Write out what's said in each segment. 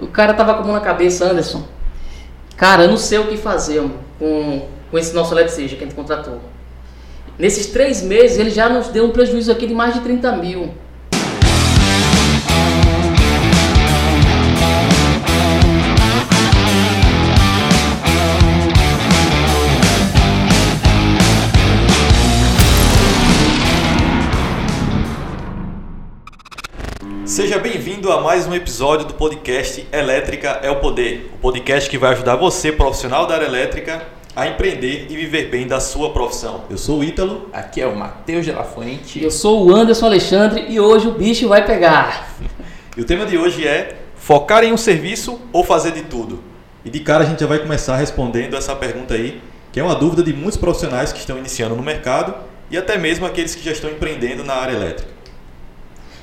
O cara tava com a mão na cabeça, Anderson. Cara, eu não sei o que fazer com, com esse nosso eletricista que a gente contratou. Nesses três meses, ele já nos deu um prejuízo aqui de mais de 30 mil. Seja bem-vindo a mais um episódio do podcast Elétrica é o Poder, o podcast que vai ajudar você, profissional da área elétrica, a empreender e viver bem da sua profissão. Eu sou o Ítalo. Aqui é o Matheus de La Fuente. Eu sou o Anderson Alexandre e hoje o bicho vai pegar. E o tema de hoje é focar em um serviço ou fazer de tudo? E de cara a gente já vai começar respondendo essa pergunta aí, que é uma dúvida de muitos profissionais que estão iniciando no mercado e até mesmo aqueles que já estão empreendendo na área elétrica.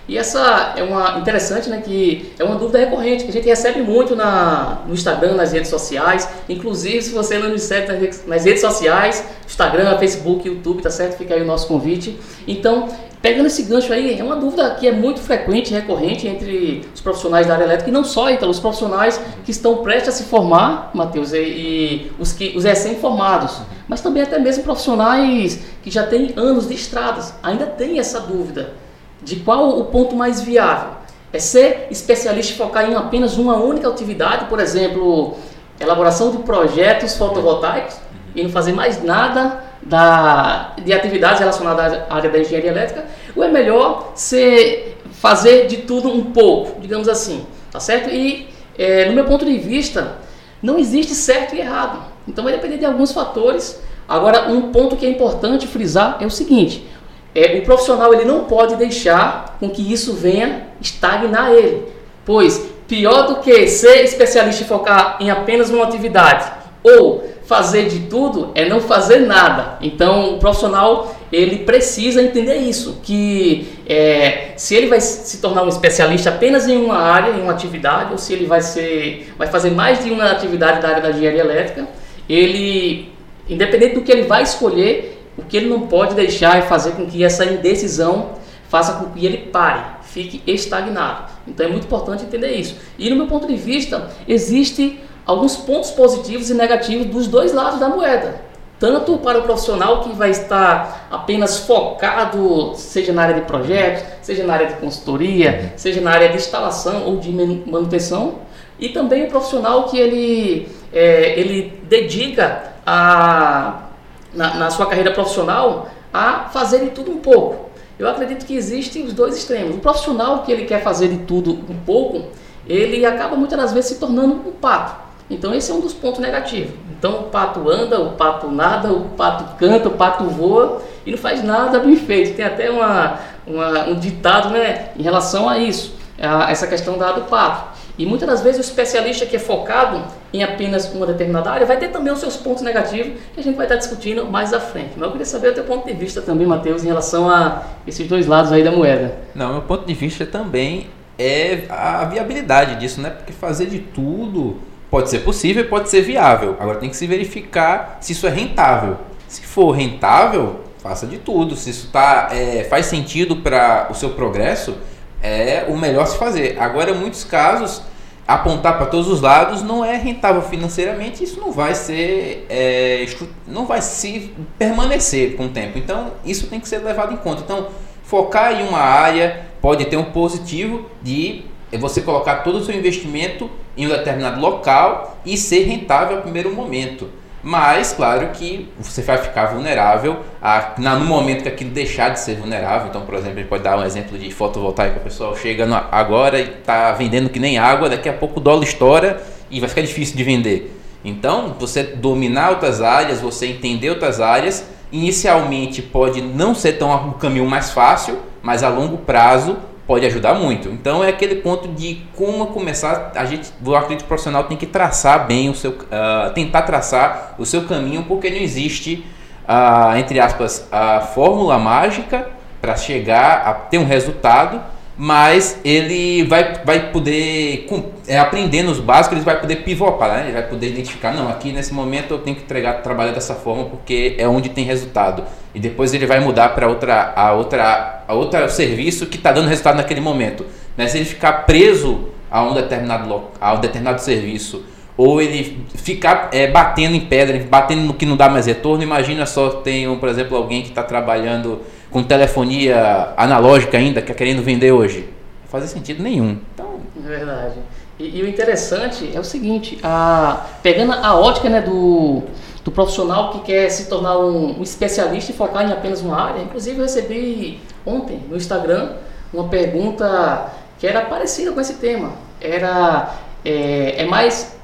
E essa é uma interessante, né, que é uma dúvida recorrente que a gente recebe muito na, no Instagram, nas redes sociais. Inclusive, se você não nos segue nas, nas redes sociais, Instagram, Facebook, YouTube, tá certo? Fica aí o nosso convite. Então, pegando esse gancho aí, é uma dúvida que é muito frequente, recorrente entre os profissionais da área elétrica e não só, então, os profissionais que estão prestes a se formar, Matheus, e, e os, que, os recém-formados, mas também até mesmo profissionais que já têm anos de estradas, ainda tem essa dúvida de qual o ponto mais viável. É ser especialista e focar em apenas uma única atividade, por exemplo, elaboração de projetos fotovoltaicos e não fazer mais nada da, de atividades relacionadas à área da engenharia elétrica, ou é melhor ser, fazer de tudo um pouco, digamos assim, tá certo? E é, no meu ponto de vista, não existe certo e errado. Então vai depender de alguns fatores. Agora, um ponto que é importante frisar é o seguinte: é, o profissional ele não pode deixar com que isso venha estagnar ele, pois pior do que ser especialista e focar em apenas uma atividade ou fazer de tudo é não fazer nada. Então o profissional ele precisa entender isso, que é, se ele vai se tornar um especialista apenas em uma área, em uma atividade, ou se ele vai ser, vai fazer mais de uma atividade da área da engenharia elétrica, ele, independente do que ele vai escolher, o que ele não pode deixar é fazer com que essa indecisão faça com que ele pare, fique estagnado. Então é muito importante entender isso. E no meu ponto de vista, existe alguns pontos positivos e negativos dos dois lados da moeda. Tanto para o profissional que vai estar apenas focado, seja na área de projetos, seja na área de consultoria, seja na área de instalação ou de manutenção, e também o profissional que ele, é, ele dedica a na, na sua carreira profissional a fazer de tudo um pouco. Eu acredito que existem os dois extremos. O profissional que ele quer fazer de tudo um pouco, ele acaba muitas das vezes se tornando um pato. Então esse é um dos pontos negativos. Então o pato anda, o pato nada, o pato canta, o pato voa e não faz nada bem feito. Tem até uma, uma um ditado né, em relação a isso, a essa questão da do pato. E muitas das vezes o especialista que é focado em apenas uma determinada área vai ter também os seus pontos negativos que a gente vai estar discutindo mais à frente. Mas eu queria saber o teu ponto de vista também, Matheus, em relação a esses dois lados aí da moeda. Não, meu ponto de vista também é a viabilidade disso, né? Porque fazer de tudo pode ser possível e pode ser viável. Agora tem que se verificar se isso é rentável. Se for rentável, faça de tudo. Se isso tá, é, faz sentido para o seu progresso, é o melhor se fazer. Agora, em muitos casos, apontar para todos os lados não é rentável financeiramente, isso não vai ser, é, não vai se permanecer com o tempo. Então, isso tem que ser levado em conta. Então, focar em uma área pode ter um positivo de você colocar todo o seu investimento em um determinado local e ser rentável no primeiro momento. Mas, claro que você vai ficar vulnerável a, na, no momento que aquilo deixar de ser vulnerável. Então, por exemplo, a gente pode dar um exemplo de fotovoltaica. O pessoal chega no, agora e está vendendo que nem água, daqui a pouco o dólar estoura e vai ficar difícil de vender. Então, você dominar outras áreas, você entender outras áreas, inicialmente pode não ser tão um caminho mais fácil, mas a longo prazo pode ajudar muito. Então é aquele ponto de como começar. A gente, o atleta profissional tem que traçar bem o seu, uh, tentar traçar o seu caminho, porque não existe, uh, entre aspas, a fórmula mágica para chegar a ter um resultado mas ele vai, vai poder, é, aprendendo os básicos, ele vai poder pivotar, né? ele vai poder identificar, não, aqui nesse momento eu tenho que entregar, trabalhar dessa forma porque é onde tem resultado. E depois ele vai mudar para outra, a outra, a outra serviço que está dando resultado naquele momento. Mas se ele ficar preso a um determinado, a um determinado serviço ou ele ficar é, batendo em pedra, batendo no que não dá mais retorno. Imagina só, tem, por exemplo, alguém que está trabalhando com telefonia analógica ainda, que é querendo vender hoje. Não faz sentido nenhum. Então... É verdade. E, e, o interessante é o seguinte, a, pegando a ótica né, do, do profissional que quer se tornar um, um especialista e focar em apenas uma área, inclusive eu recebi ontem no Instagram uma pergunta que era parecida com esse tema. Era é, é mais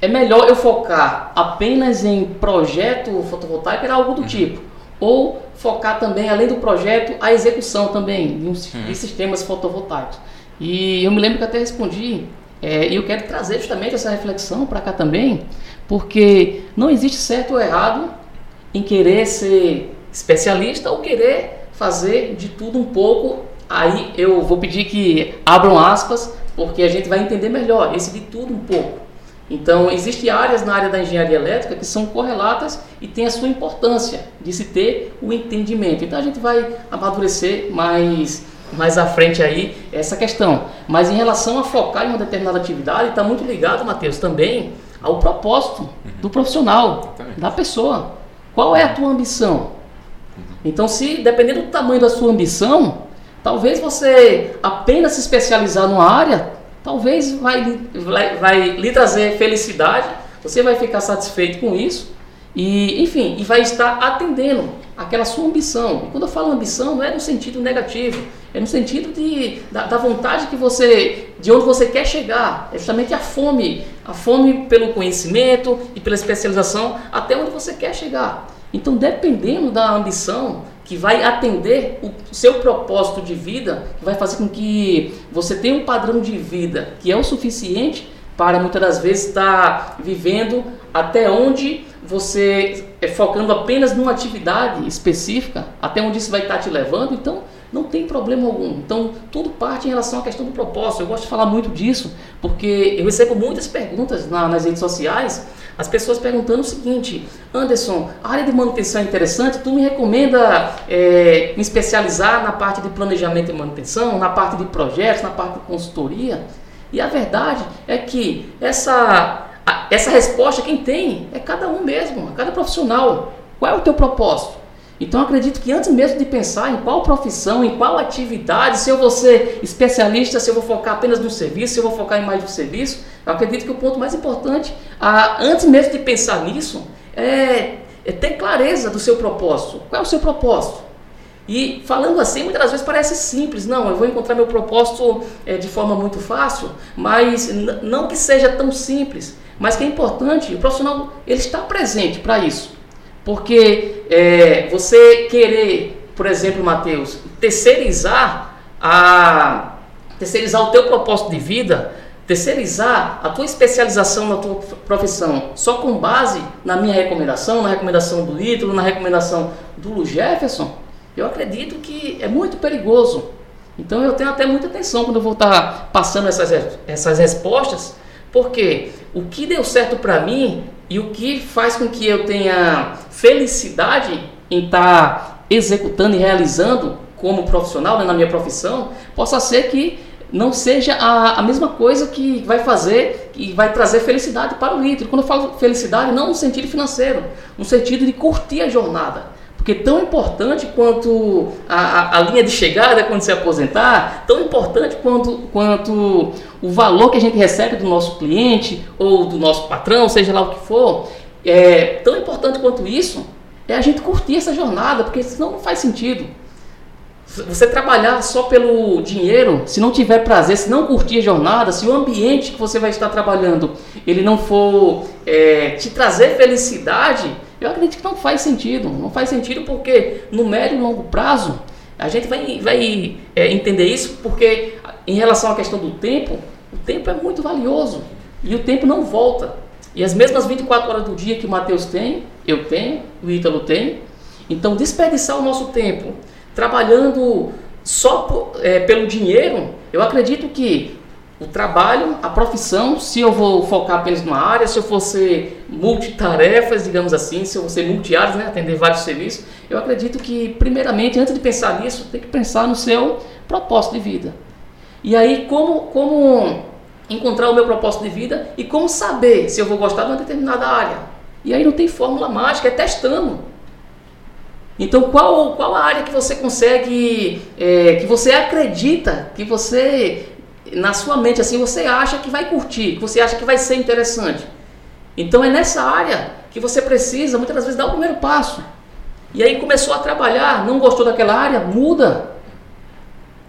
é melhor eu focar apenas em projeto fotovoltaico, era algo do uhum. tipo. Ou focar também, além do projeto, a execução também de, uns, de sistemas fotovoltaicos. E eu me lembro que até respondi, é, e eu quero trazer justamente essa reflexão para cá também, porque não existe certo ou errado em querer ser especialista ou querer fazer de tudo um pouco. Aí eu vou pedir que abram aspas, porque a gente vai entender melhor esse de tudo um pouco. Então, existem áreas na área da engenharia elétrica que são correlatas e tem a sua importância de se ter o entendimento. Então, a gente vai amadurecer mais, mais à frente aí essa questão. Mas em relação a focar em uma determinada atividade, está muito ligado, Matheus, também ao propósito do profissional, da pessoa. Qual é a tua ambição? Então, se dependendo do tamanho da sua ambição, talvez você apenas se especializar numa área talvez vai, vai, vai lhe trazer felicidade, você vai ficar satisfeito com isso e, enfim, e vai estar atendendo aquela sua ambição. E quando eu falo ambição, não é no sentido negativo, é no sentido de, da, da, vontade que você, de onde você quer chegar. É justamente a fome, a fome pelo conhecimento e pela especialização até onde você quer chegar. Então, dependendo da ambição, que vai atender o seu propósito de vida, que vai fazer com que você tenha um padrão de vida que é o suficiente para muitas das vezes estar vivendo até onde você é focando apenas numa atividade específica, até onde isso vai estar te levando, então não tem problema algum. Então, tudo parte em relação à questão do propósito. Eu gosto de falar muito disso, porque eu recebo muitas perguntas na, nas redes sociais as pessoas perguntando o seguinte: Anderson, a área de manutenção é interessante, tu me recomenda é, me especializar na parte de planejamento e manutenção, na parte de projetos, na parte de consultoria? E a verdade é que essa, essa resposta quem tem é cada um mesmo, cada profissional. Qual é o teu propósito? Então acredito que antes mesmo de pensar em qual profissão, em qual atividade, se eu vou ser especialista, se eu vou focar apenas no serviço, se eu vou focar em mais um serviço, eu acredito que o ponto mais importante, antes mesmo de pensar nisso, é, é ter clareza do seu propósito. Qual é o seu propósito? E falando assim, muitas vezes parece simples. Não, eu vou encontrar meu propósito é, de forma muito fácil, mas não que seja tão simples, mas que é importante. O profissional ele está presente para isso. Porque é, você querer, por exemplo, Mateus, terceirizar a terceirizar o teu propósito de vida, terceirizar a tua especialização na tua profissão só com base na minha recomendação, na recomendação do Ítalo, na recomendação do Lu Jefferson, eu acredito que é muito perigoso. Então eu tenho até muita atenção quando eu vou estar passando essas, essas respostas, porque o que deu certo para mim e o que faz com que eu tenha felicidade em estar executando e realizando como profissional né, na minha profissão, possa ser que não seja a, a mesma coisa que vai fazer, que vai trazer felicidade para o líder. Quando eu falo felicidade, não no sentido financeiro, no sentido de curtir a jornada. Porque tão importante quanto a, a, a, linha de chegada quando se aposentar, tão importante quanto, quanto o valor que a gente recebe do nosso cliente ou do nosso patrão, seja lá o que for, é tão importante quanto isso é a gente curtir essa jornada, porque senão não faz sentido. Você trabalhar só pelo dinheiro, se não tiver prazer, se não curtir a jornada, se o ambiente que você vai estar trabalhando ele não for é, te trazer felicidade, eu acredito que não faz sentido. Não faz sentido porque no médio e longo prazo a gente vai, vai é, entender isso porque em relação à questão do tempo, o tempo é muito valioso e o tempo não volta. E as mesmas 24 horas do dia que o Mateus tem, eu tenho, o Ítalo tem. Então desperdiçar o nosso tempo trabalhando só por, é, pelo dinheiro, eu acredito que o trabalho, a profissão, se eu vou focar apenas numa área, se eu for ser multitarefas, digamos assim, se eu vou ser multiáreas, né, atender vários serviços, eu acredito que, primeiramente, antes de pensar nisso, tem que pensar no seu propósito de vida. E aí, como, como encontrar o meu propósito de vida e como saber se eu vou gostar de uma determinada área. E aí não tem fórmula mágica, é testando. Então, qual, qual a área que você consegue, é, que você acredita, que você, na sua mente, assim, você acha que vai curtir, você acha que vai ser interessante? Então, é nessa área que você precisa, muitas vezes, dar o primeiro passo. E aí começou a trabalhar, não gostou daquela área, muda.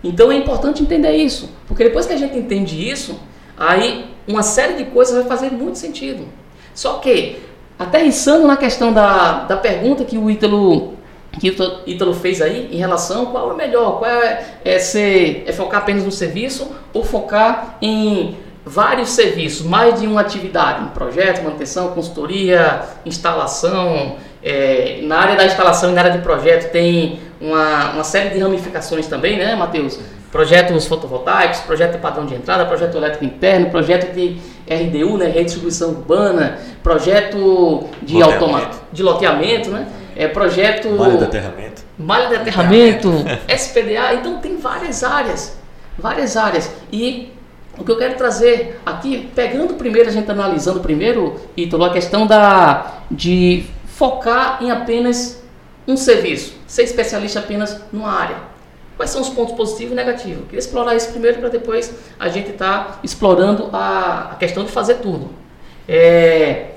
Então, é importante entender isso, porque depois que a gente entende isso, aí uma série de coisas vai fazer muito sentido. Só que, aterrissando na questão da, da pergunta que o Ítalo que o Ítalo fez aí em relação qual é melhor, qual é, é, ser, é focar apenas no serviço ou focar em vários serviços, mais de uma atividade, um projeto, manutenção, consultoria, instalação. É, na área da instalação e na área de projeto tem uma, uma série de ramificações também, né, Matheus? Projetos fotovoltaicos, projeto de padrão de entrada, projeto elétrico interno, projeto de RDU, né, redistribuição urbana, projeto de, automa de loteamento, né? É, projeto. Malha de aterramento. Malha de aterramento, SPDA. Então tem várias áreas. Várias áreas. E o que eu quero trazer aqui, pegando primeiro, a gente analisando primeiro, Ítalo, a questão da, de focar em apenas um serviço, ser especialista apenas numa área. Quais são os pontos positivos e negativos? Eu queria explorar isso primeiro para depois a gente estar tá explorando a, a, questão de fazer tudo. É,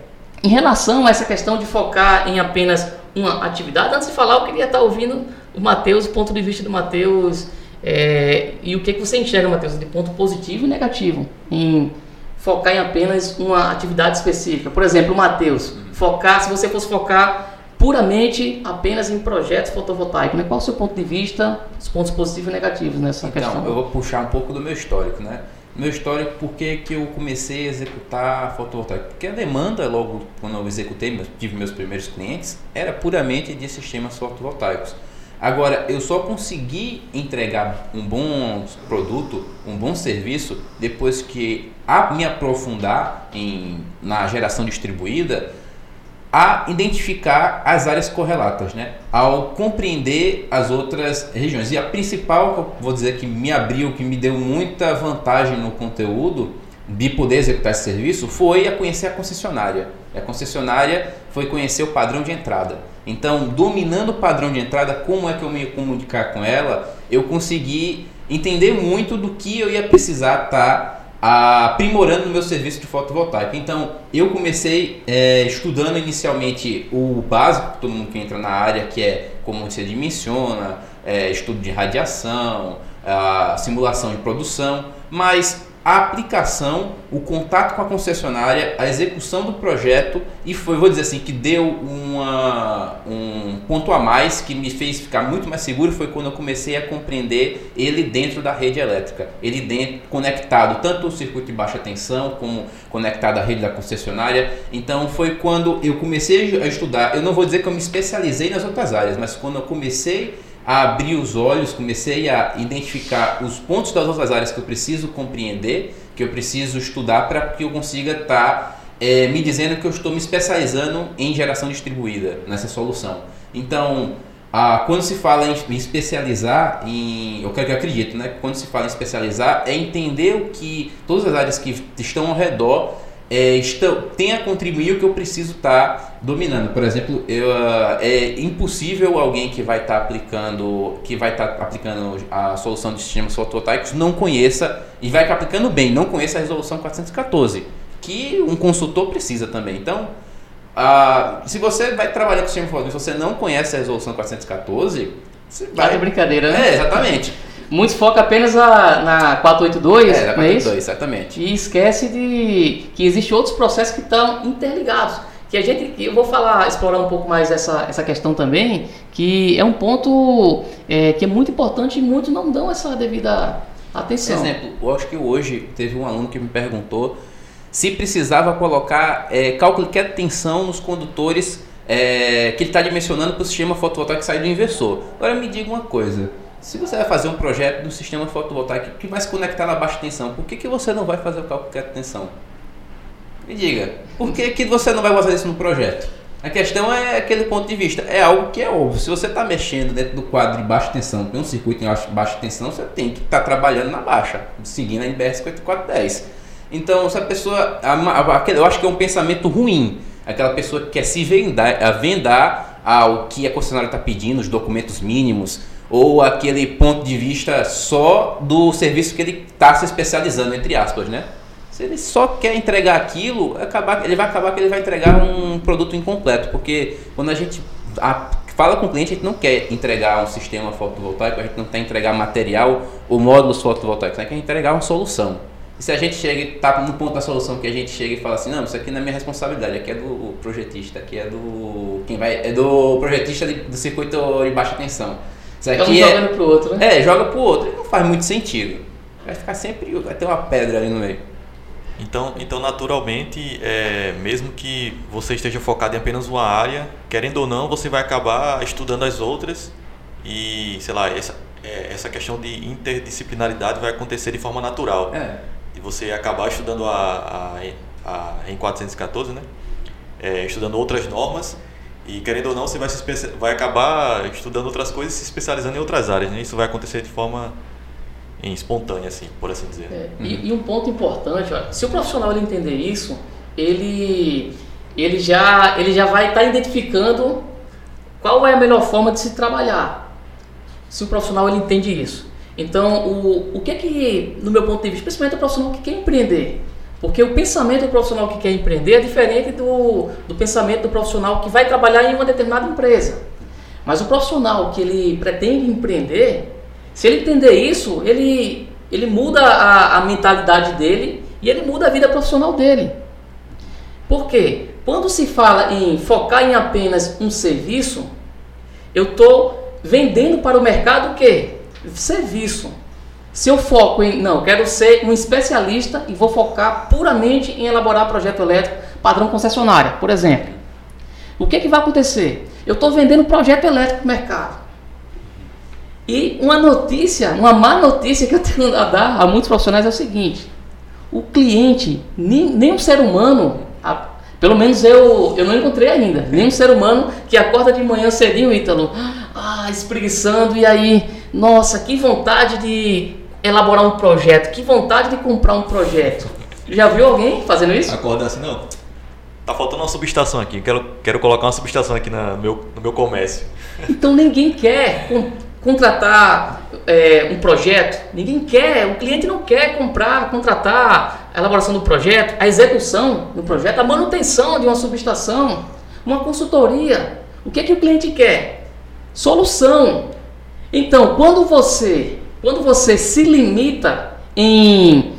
em relação a essa questão de focar em apenas uma atividade. Antes de falar, eu queria estar ouvindo o Matheus, o ponto de vista do Matheus é, e o que, que você enxerga, Matheus, de ponto positivo e negativo em focar em apenas uma atividade específica. Por exemplo, o Matheus, focar, se você fosse focar puramente apenas em projetos fotovoltaicos, né? qual o seu ponto de vista, os pontos positivos e negativos nessa então, questão? Eu vou puxar um pouco do meu histórico, né? Meu histórico, por que, que eu comecei a executar fotovoltaico? Porque a demanda, logo quando eu executei, tive meus primeiros clientes, era puramente de sistemas fotovoltaicos. Agora, eu só consegui entregar um bom produto, um bom serviço, depois que a me aprofundar em, na geração distribuída, a identificar as áreas correlatas, né? ao compreender as outras regiões. E a principal, vou dizer que me abriu, que me deu muita vantagem no conteúdo de poder executar esse serviço, foi a conhecer a concessionária. A concessionária foi conhecer o padrão de entrada. Então, dominando o padrão de entrada, como é que eu me comunicar com ela, eu consegui entender muito do que eu ia precisar estar tá aprimorando o meu serviço de fotovoltaica. Então, eu comecei é, estudando inicialmente o básico, todo mundo que entra na área, que é como se dimensiona, é, estudo de radiação, simulação de produção, mas a aplicação, o contato com a concessionária, a execução do projeto e foi, vou dizer assim, que deu uma, um ponto a mais que me fez ficar muito mais seguro foi quando eu comecei a compreender ele dentro da rede elétrica, ele dentro, conectado tanto o circuito de baixa tensão como conectado à rede da concessionária. Então foi quando eu comecei a estudar, eu não vou dizer que eu me especializei nas outras áreas, mas quando eu comecei a abrir os olhos, comecei a identificar os pontos das outras áreas que eu preciso compreender, que eu preciso estudar para que eu consiga estar tá, é, me dizendo que eu estou me especializando em geração distribuída nessa solução. Então, a, quando se fala em, especializar, em, eu, eu acredito, né? Quando se fala em especializar, é entender o que todas as áreas que estão ao redor é, estão, tem a contribuir o que eu preciso estar tá dominando. Por exemplo, eu, uh, é impossível alguém que vai estar tá aplicando, que vai estar tá aplicando a solução de sistemas fotovoltaicos não conheça e vai estar aplicando bem, não conheça a resolução 414, que um consultor precisa também. Então, se você vai trabalhar com sistema fotovoltaico, se você não conhece a resolução 414, você vai. Tá brincadeira, né? É, exatamente. Muitos focam apenas a, na 482, é, na 482, não é exatamente. E esquece de que existem outros processos que estão interligados. Que a gente, eu vou falar, explorar um pouco mais essa, essa questão também, que é um ponto é, que é muito importante e muitos não dão essa devida atenção. Por exemplo, eu acho que hoje teve um aluno que me perguntou se precisava colocar é, cálculo de tensão nos condutores é, que ele está dimensionando para o sistema fotovoltaico sair do inversor. Agora me diga uma coisa se você vai fazer um projeto do sistema fotovoltaico que vai se conectar na baixa tensão, por que, que você não vai fazer o cálculo de tensão? Me diga, por que, que você não vai fazer isso no projeto? A questão é aquele ponto de vista. É algo que é óbvio. Se você está mexendo dentro do quadro de baixa tensão, tem um circuito em baixa tensão, você tem que estar tá trabalhando na baixa, seguindo a NBR 5410. Então, se a pessoa. Eu acho que é um pensamento ruim. Aquela pessoa que quer se vendar, vendar ao que a concessionária está pedindo, os documentos mínimos, ou aquele ponto de vista só do serviço que ele está se especializando, entre aspas, né? Se ele só quer entregar aquilo, ele vai acabar que ele vai entregar um produto incompleto, porque quando a gente fala com o cliente, a gente não quer entregar um sistema fotovoltaico, a gente não quer entregar material ou módulos fotovoltaicos, a gente quer entregar uma solução. E se a gente chega e tá no ponto da solução que a gente chega e fala assim, não, isso aqui não é minha responsabilidade, aqui é do projetista, aqui é do quem vai, é do projetista de, do circuito de baixa tensão. Isso aqui é jogando pro outro, né? É, joga pro outro. Não faz muito sentido. Vai ficar sempre, vai ter uma pedra ali no meio. Então, então naturalmente, é, mesmo que você esteja focado em apenas uma área, querendo ou não, você vai acabar estudando as outras e, sei lá, essa, é, essa questão de interdisciplinaridade vai acontecer de forma natural. É e você acabar estudando a, a, a em 414, né? É, estudando outras normas e querendo ou não você vai, se vai acabar estudando outras coisas e se especializando em outras áreas. Né? Isso vai acontecer de forma espontânea, assim, por assim dizer. É, uhum. e, e, um ponto importante, ó, se o profissional ele entender isso, ele, ele, já, ele já vai estar tá identificando qual é a melhor forma de se trabalhar. Se o profissional ele entende isso. Então, o, o que é que, no meu ponto de vista, principalmente o profissional que quer empreender, porque o pensamento do profissional que quer empreender é diferente do, do pensamento do profissional que vai trabalhar em uma determinada empresa. Mas o profissional que ele pretende empreender, se ele entender isso, ele, ele muda a, a mentalidade dele e ele muda a vida profissional dele. Por quê? Quando se fala em focar em apenas um serviço, eu estou vendendo para o mercado o quê? serviço. Se eu foco em, não, quero ser um especialista e vou focar puramente em elaborar projeto elétrico padrão concessionária, por exemplo. O que, que vai acontecer? Eu estou vendendo projeto elétrico no mercado. E uma notícia, uma má notícia que eu tenho a dar a muitos profissionais é o seguinte: o cliente, nem, nem um ser humano, a, pelo menos eu, eu não encontrei ainda, nem um ser humano que acorda de manhã cedinho, Ítalo, ah, espreguiçando, e aí nossa, que vontade de elaborar um projeto, que vontade de comprar um projeto. Já viu alguém fazendo isso? Acordar assim, não. Tá faltando uma subestação aqui. Quero, quero colocar uma subestação aqui na, no, meu, no meu comércio. Então ninguém quer con contratar é, um projeto. Ninguém quer. O cliente não quer comprar, contratar a elaboração do projeto, a execução do projeto, a manutenção de uma subestação, uma consultoria. O que, é que o cliente quer? Solução. Então, quando você, quando você se limita em,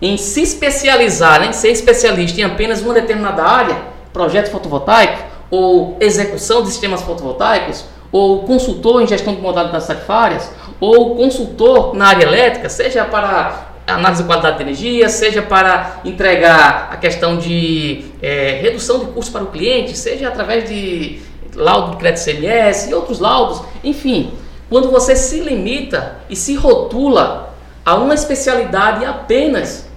em se especializar, em ser especialista em apenas uma determinada área, projeto fotovoltaico, ou execução de sistemas fotovoltaicos, ou consultor em gestão de modalidades tarifárias, ou consultor na área elétrica, seja para análise de qualidade de energia, seja para entregar a questão de é, redução de custos para o cliente, seja através de laudo de crédito CMS e outros laudos, enfim, quando você se limita e se rotula a uma especialidade apenas,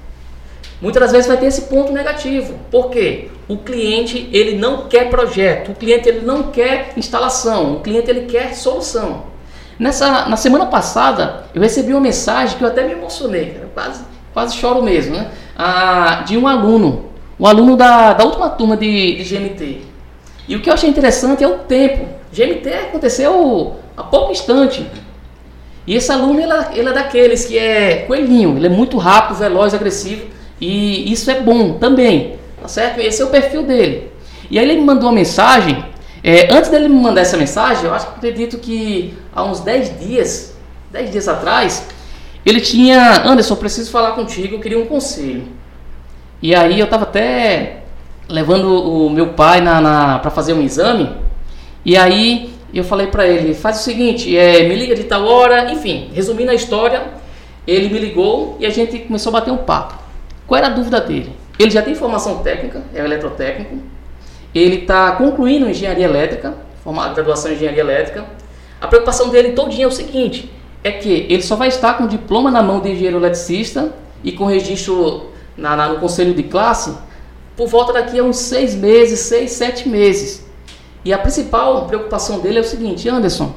muitas das vezes vai ter esse ponto negativo. Por quê? O cliente ele não quer projeto, o cliente ele não quer instalação, o cliente ele quer solução. Nessa, na semana passada eu recebi uma mensagem que eu até me emocionei, cara, quase, quase choro mesmo, né? Ah, de um aluno, um aluno da, da última turma de, de GMT. E o que eu achei interessante é o tempo. GMT aconteceu há pouco instante. E esse aluno ele, é, ele é daqueles que é coelhinho, ele é muito rápido, veloz, agressivo e isso é bom também, tá certo? Esse é o perfil dele. E aí ele me mandou uma mensagem. É, antes dele me mandar essa mensagem, eu acho que acredito que há uns 10 dias, 10 dias atrás, ele tinha, Anderson, preciso falar contigo, eu queria um conselho. E aí eu estava até levando o meu pai na, na para fazer um exame. E aí eu falei para ele, faz o seguinte, é, me liga de tal hora, enfim, resumindo a história, ele me ligou e a gente começou a bater um papo. Qual era a dúvida dele? Ele já tem formação técnica, é eletrotécnico, ele está concluindo engenharia elétrica, formado graduação em engenharia elétrica. A preocupação dele todinha é o seguinte, é que ele só vai estar com diploma na mão de engenheiro eletricista e com registro na, na, no conselho de classe por volta daqui a uns seis meses, seis, sete meses. E a principal preocupação dele é o seguinte, Anderson,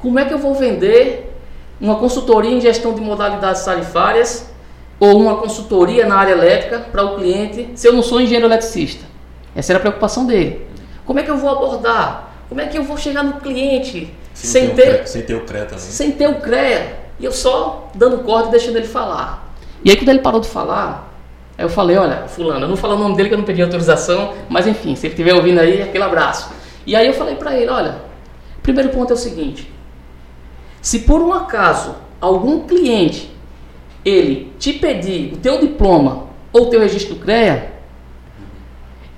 como é que eu vou vender uma consultoria em gestão de modalidades tarifárias ou uma consultoria na área elétrica para o cliente se eu não sou engenheiro eletricista? Essa era a preocupação dele. Como é que eu vou abordar? Como é que eu vou chegar no cliente sem, sem ter, ter, sem ter o CREA também. sem ter o CREA? E eu só dando corda e deixando ele falar. E aí quando ele parou de falar, aí eu falei, olha, fulano, eu não falo o nome dele que eu não pedi autorização, mas enfim, se ele estiver ouvindo aí, aquele abraço. E aí eu falei para ele, olha, primeiro ponto é o seguinte, se por um acaso algum cliente ele te pedir o teu diploma ou o teu registro do CREA,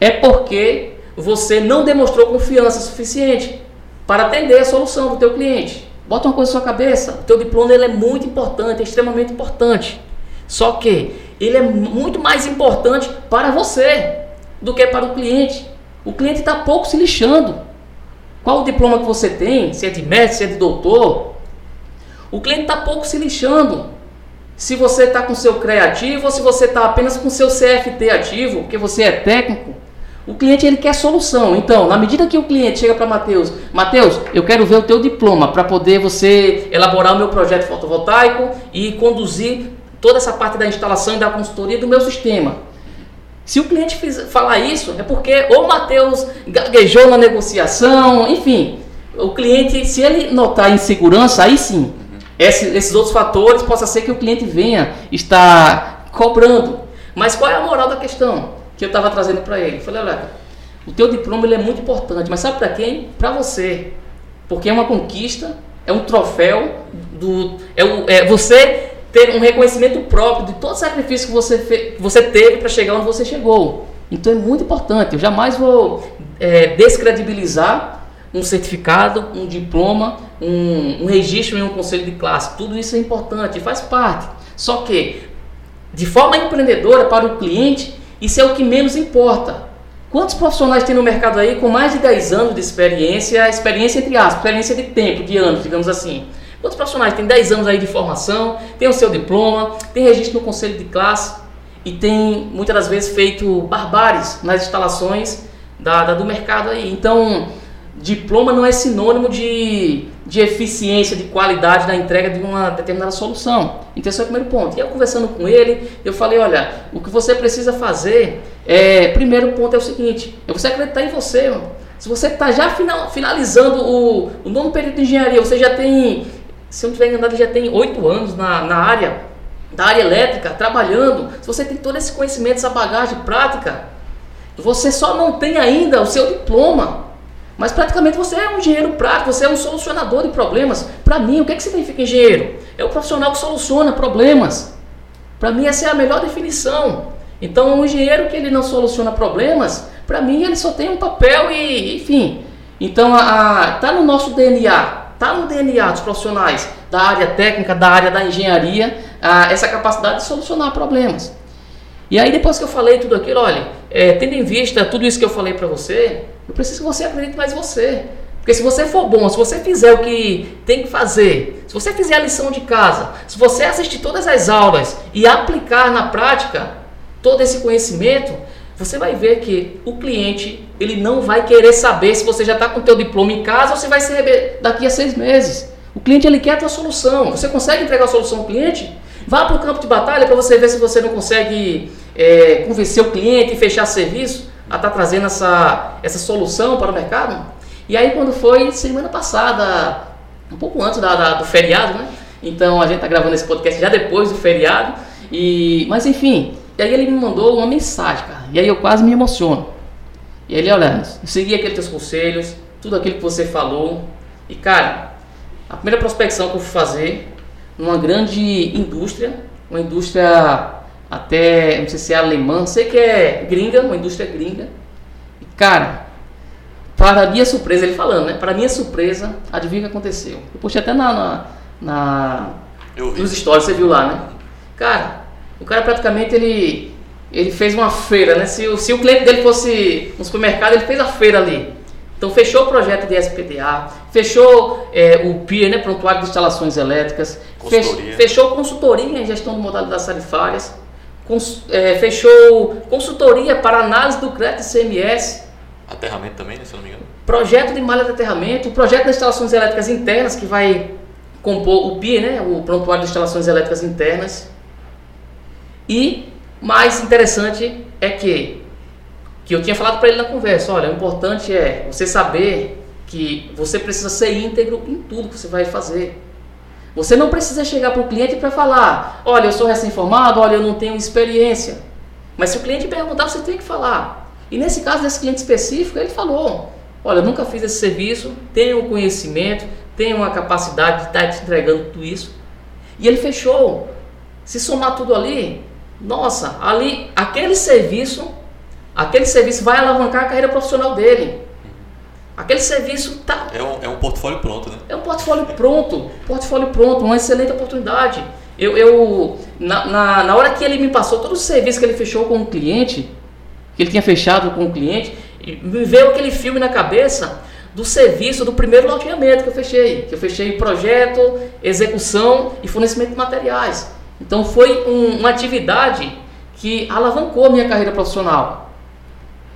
é porque você não demonstrou confiança suficiente para atender a solução do teu cliente. Bota uma coisa na sua cabeça, o teu diploma ele é muito importante, é extremamente importante. Só que ele é muito mais importante para você do que para o cliente. O cliente está pouco se lixando. Qual o diploma que você tem? Se é de mestre, se é de doutor? O cliente está pouco se lixando. Se você está com seu criativo ou se você está apenas com seu CFT ativo, porque você é técnico. O cliente ele quer solução. Então, na medida que o cliente chega para Matheus, Matheus, eu quero ver o teu diploma para poder você elaborar o meu projeto fotovoltaico e conduzir toda essa parte da instalação e da consultoria do meu sistema. Se o cliente fiz, falar isso, é porque ou o Matheus gaguejou na negociação, enfim. O cliente, se ele notar insegurança, aí sim, esse, esses outros fatores, possa ser que o cliente venha estar cobrando. Mas qual é a moral da questão? que eu estava trazendo para ele. Eu falei, olha, o teu diploma ele é muito importante, mas sabe para quem? Para você. Porque é uma conquista, é um troféu, do, é, o, é você ter um reconhecimento próprio de todo o sacrifício que você, fe, você teve para chegar onde você chegou. Então é muito importante. Eu jamais vou é, descredibilizar um certificado, um diploma, um, um registro em um conselho de classe. Tudo isso é importante, faz parte. Só que, de forma empreendedora para o cliente, isso é o que menos importa. Quantos profissionais tem no mercado aí com mais de 10 anos de experiência, experiência entre aspas, experiência de tempo, de anos, digamos assim? Quantos profissionais têm 10 anos aí de formação, tem o seu diploma, tem registro no conselho de classe e tem muitas das vezes feito barbares nas instalações da, da do mercado aí? Então, diploma não é sinônimo de, de eficiência, de qualidade na entrega de uma determinada solução. Então esse é o primeiro ponto. E eu conversando com ele, eu falei, olha, o que você precisa fazer, é, primeiro ponto é o seguinte, é você acreditar em você, mano. Se você está já final, finalizando o, o novo período de engenharia, você já tem, se eu não estiver enganado, já tem oito anos na, na área, da área elétrica, trabalhando, se você tem todo esse conhecimento, essa bagagem prática, você só não tem ainda o seu diploma. Mas praticamente você é um engenheiro prático, você é um solucionador de problemas. Para mim, o que, é que significa engenheiro? É o profissional que soluciona problemas. Para mim, essa é a melhor definição. Então, um engenheiro que ele não soluciona problemas, para mim, ele só tem um papel e, enfim. Então, está no nosso DNA, está no DNA dos profissionais da área técnica, da área da engenharia, a, essa capacidade de solucionar problemas. E aí, depois que eu falei tudo aquilo, olha, é, tendo em vista tudo isso que eu falei para você, eu preciso que você acredite mais em você. Porque se você for bom, se você fizer o que tem que fazer, se você fizer a lição de casa, se você assistir todas as aulas e aplicar na prática todo esse conhecimento, você vai ver que o cliente ele não vai querer saber se você já está com o teu diploma em casa ou se vai ser daqui a seis meses. O cliente ele quer a tua solução. Você consegue entregar a solução ao cliente? Vá para o campo de batalha para você ver se você não consegue é, convencer o cliente e fechar serviço a estar tá trazendo essa, essa solução para o mercado. E aí quando foi semana passada, um pouco antes da, da, do feriado, né? Então a gente está gravando esse podcast já depois do feriado. E, mas enfim, e aí ele me mandou uma mensagem, cara. E aí eu quase me emociono. E ele, olha, eu segui aqueles teus conselhos, tudo aquilo que você falou. E cara, a primeira prospecção que eu fui fazer numa grande indústria, uma indústria até, não sei se é alemã, sei que é gringa, uma indústria gringa. E, cara, para minha surpresa, ele falando, né? Para minha surpresa, adivinha o que aconteceu? Eu postei até na, na, na nos stories, você viu lá, né? Cara, o cara praticamente ele, ele fez uma feira, né? Se, se o cliente dele fosse um supermercado, ele fez a feira ali. Então fechou o projeto de SPDA, fechou é, o PIR, né, Prontuário de Instalações Elétricas, fech, fechou consultoria em gestão de modalidades tarifárias, é, fechou consultoria para análise do crédito CMS. Aterramento também, né, se não me engano. Projeto de malha de aterramento, o projeto de instalações elétricas internas que vai compor o PIR, né, o Prontuário de Instalações Elétricas Internas. E mais interessante é que que eu tinha falado para ele na conversa, olha, o importante é você saber que você precisa ser íntegro em tudo que você vai fazer. Você não precisa chegar para o cliente para falar, olha, eu sou recém-formado, olha, eu não tenho experiência. Mas se o cliente perguntar, você tem que falar. E nesse caso desse cliente específico, ele falou, olha, eu nunca fiz esse serviço, tenho conhecimento, tenho a capacidade de estar te entregando tudo isso. E ele fechou. Se somar tudo ali, nossa, ali, aquele serviço Aquele serviço vai alavancar a carreira profissional dele. Aquele serviço tá. É um, é um portfólio pronto, né? É um portfólio pronto. Portfólio pronto, uma excelente oportunidade. Eu, eu na, na, na, hora que ele me passou todo o serviço que ele fechou com o cliente, que ele tinha fechado com o cliente, me veio aquele filme na cabeça do serviço do primeiro loteamento que eu fechei. Que eu fechei projeto, execução e fornecimento de materiais. Então foi um, uma atividade que alavancou a minha carreira profissional.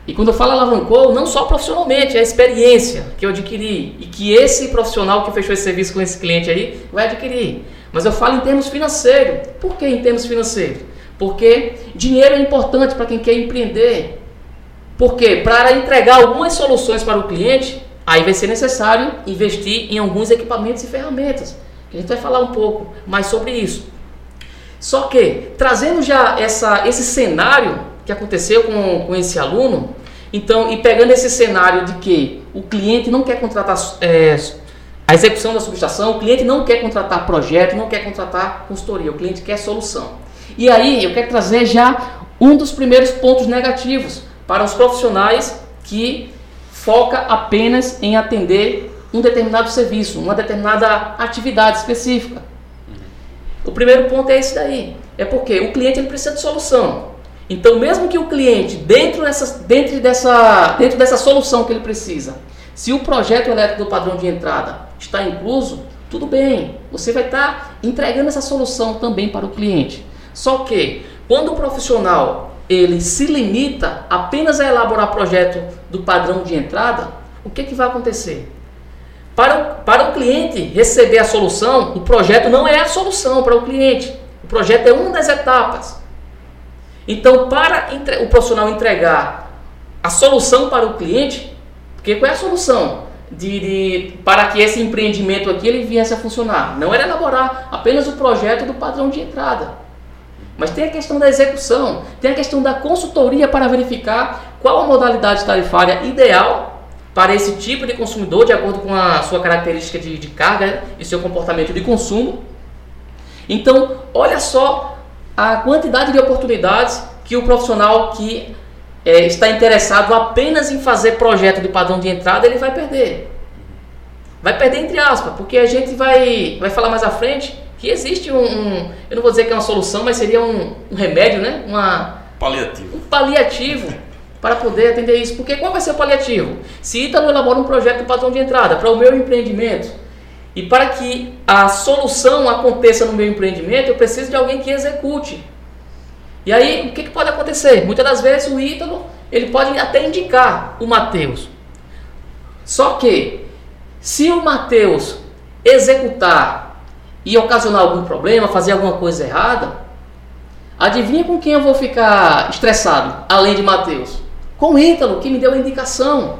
E quando eu falo alavancou, não só profissionalmente, é a experiência que eu adquiri e que esse profissional que fechou esse serviço com esse cliente aí vai adquirir. Mas eu falo em termos financeiros. Por que em termos financeiros? Porque dinheiro é importante para quem quer empreender. Porque para entregar algumas soluções para o cliente, aí vai ser necessário investir em alguns equipamentos e ferramentas. A gente vai falar um pouco mais sobre isso. Só que, trazendo já essa, esse cenário que aconteceu com, com esse aluno. Então, e pegando esse cenário de que o cliente não quer contratar é, a execução da subestação, o cliente não quer contratar projeto, não quer contratar consultoria, o cliente quer solução. E aí eu quero trazer já um dos primeiros pontos negativos para os profissionais que foca apenas em atender um determinado serviço, uma determinada atividade específica. O primeiro ponto é esse daí. É porque o cliente ele precisa de solução. Então, mesmo que o cliente, dentro dessa, dentro, dessa, dentro dessa solução que ele precisa, se o projeto elétrico do padrão de entrada está incluso, tudo bem, você vai estar entregando essa solução também para o cliente. Só que, quando o profissional ele se limita apenas a elaborar projeto do padrão de entrada, o que, que vai acontecer? Para o, para o cliente receber a solução, o projeto não é a solução para o cliente. O projeto é uma das etapas. Então, para o profissional entregar a solução para o cliente, porque qual é a solução de, de, para que esse empreendimento aqui ele viesse a funcionar? Não era elaborar apenas o projeto do padrão de entrada. Mas tem a questão da execução, tem a questão da consultoria para verificar qual a modalidade tarifária ideal para esse tipo de consumidor, de acordo com a sua característica de, de carga e seu comportamento de consumo. Então, olha só a quantidade de oportunidades que o profissional que é, está interessado apenas em fazer projeto de padrão de entrada, ele vai perder. Vai perder entre aspas, porque a gente vai, vai falar mais à frente que existe um, um eu não vou dizer que é uma solução, mas seria um, um remédio, né? Uma, paliativo. Um paliativo para poder atender isso. Porque qual vai ser o paliativo? Se Ítalo elabora um projeto de padrão de entrada para o meu empreendimento, e para que a solução aconteça no meu empreendimento, eu preciso de alguém que execute. E aí, o que, que pode acontecer? Muitas das vezes o Ítalo, ele pode até indicar o Mateus. Só que, se o Mateus executar e ocasionar algum problema, fazer alguma coisa errada, adivinha com quem eu vou ficar estressado, além de Mateus? Com o Ítalo, que me deu a indicação.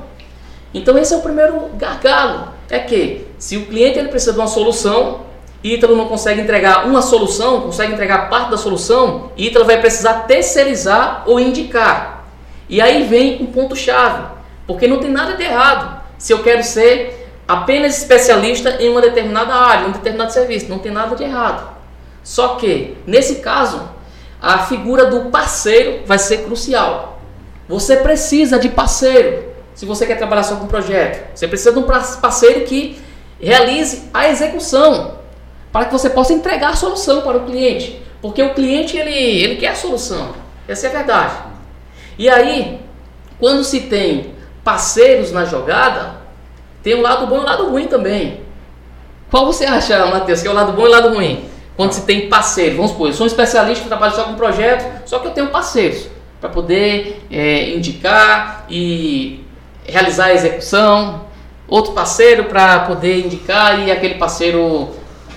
Então esse é o primeiro gargalo, é que se o cliente ele precisa de uma solução, Ítalo não consegue entregar uma solução, consegue entregar parte da solução, Ítalo vai precisar terceirizar ou indicar. E aí vem um ponto chave, porque não tem nada de errado. Se eu quero ser apenas especialista em uma determinada área, um determinado serviço, não tem nada de errado. Só que nesse caso, a figura do parceiro vai ser crucial. Você precisa de parceiro se você quer trabalhar só com projeto. Você precisa de um parceiro que realize a execução para que você possa entregar a solução para o cliente. Porque o cliente ele, ele quer a solução. Essa é a verdade. E aí, quando se tem parceiros na jogada, tem um lado bom e um lado ruim também. Qual você acha, Matheus, que é o lado bom e o lado ruim? Quando se tem parceiros, vamos supor, eu sou um especialista que trabalho só com projeto, só que eu tenho parceiros para poder é, indicar e realizar a execução, outro parceiro para poder indicar e aquele parceiro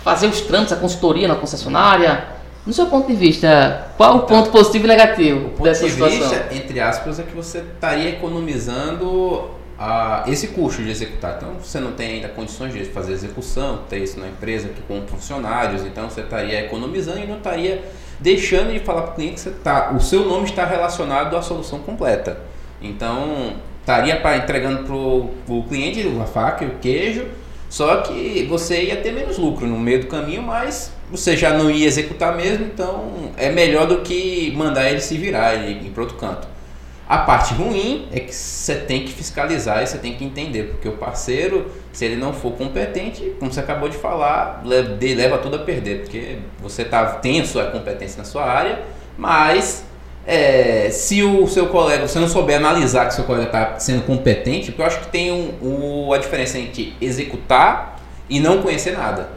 fazer os trâmites, a consultoria na concessionária, No seu ponto de vista, qual então, o ponto positivo e negativo o ponto dessa de situação? Vista, entre aspas, é que você estaria economizando a, esse custo de executar. Então, você não tem ainda condições de fazer execução, ter isso na empresa que com funcionários, então você estaria economizando e não estaria deixando de falar para o cliente que tá, o seu nome está relacionado à solução completa. Então, estaria pra, entregando para o cliente a faca e o queijo, só que você ia ter menos lucro no meio do caminho, mas você já não ia executar mesmo, então é melhor do que mandar ele se virar ele ir para outro canto. A parte ruim é que você tem que fiscalizar e você tem que entender, porque o parceiro, se ele não for competente, como você acabou de falar, leva tudo a perder, porque você tá, tem a sua competência na sua área, mas é, se o seu colega, você não souber analisar que seu colega está sendo competente, porque eu acho que tem um, um, a diferença entre executar e não conhecer nada.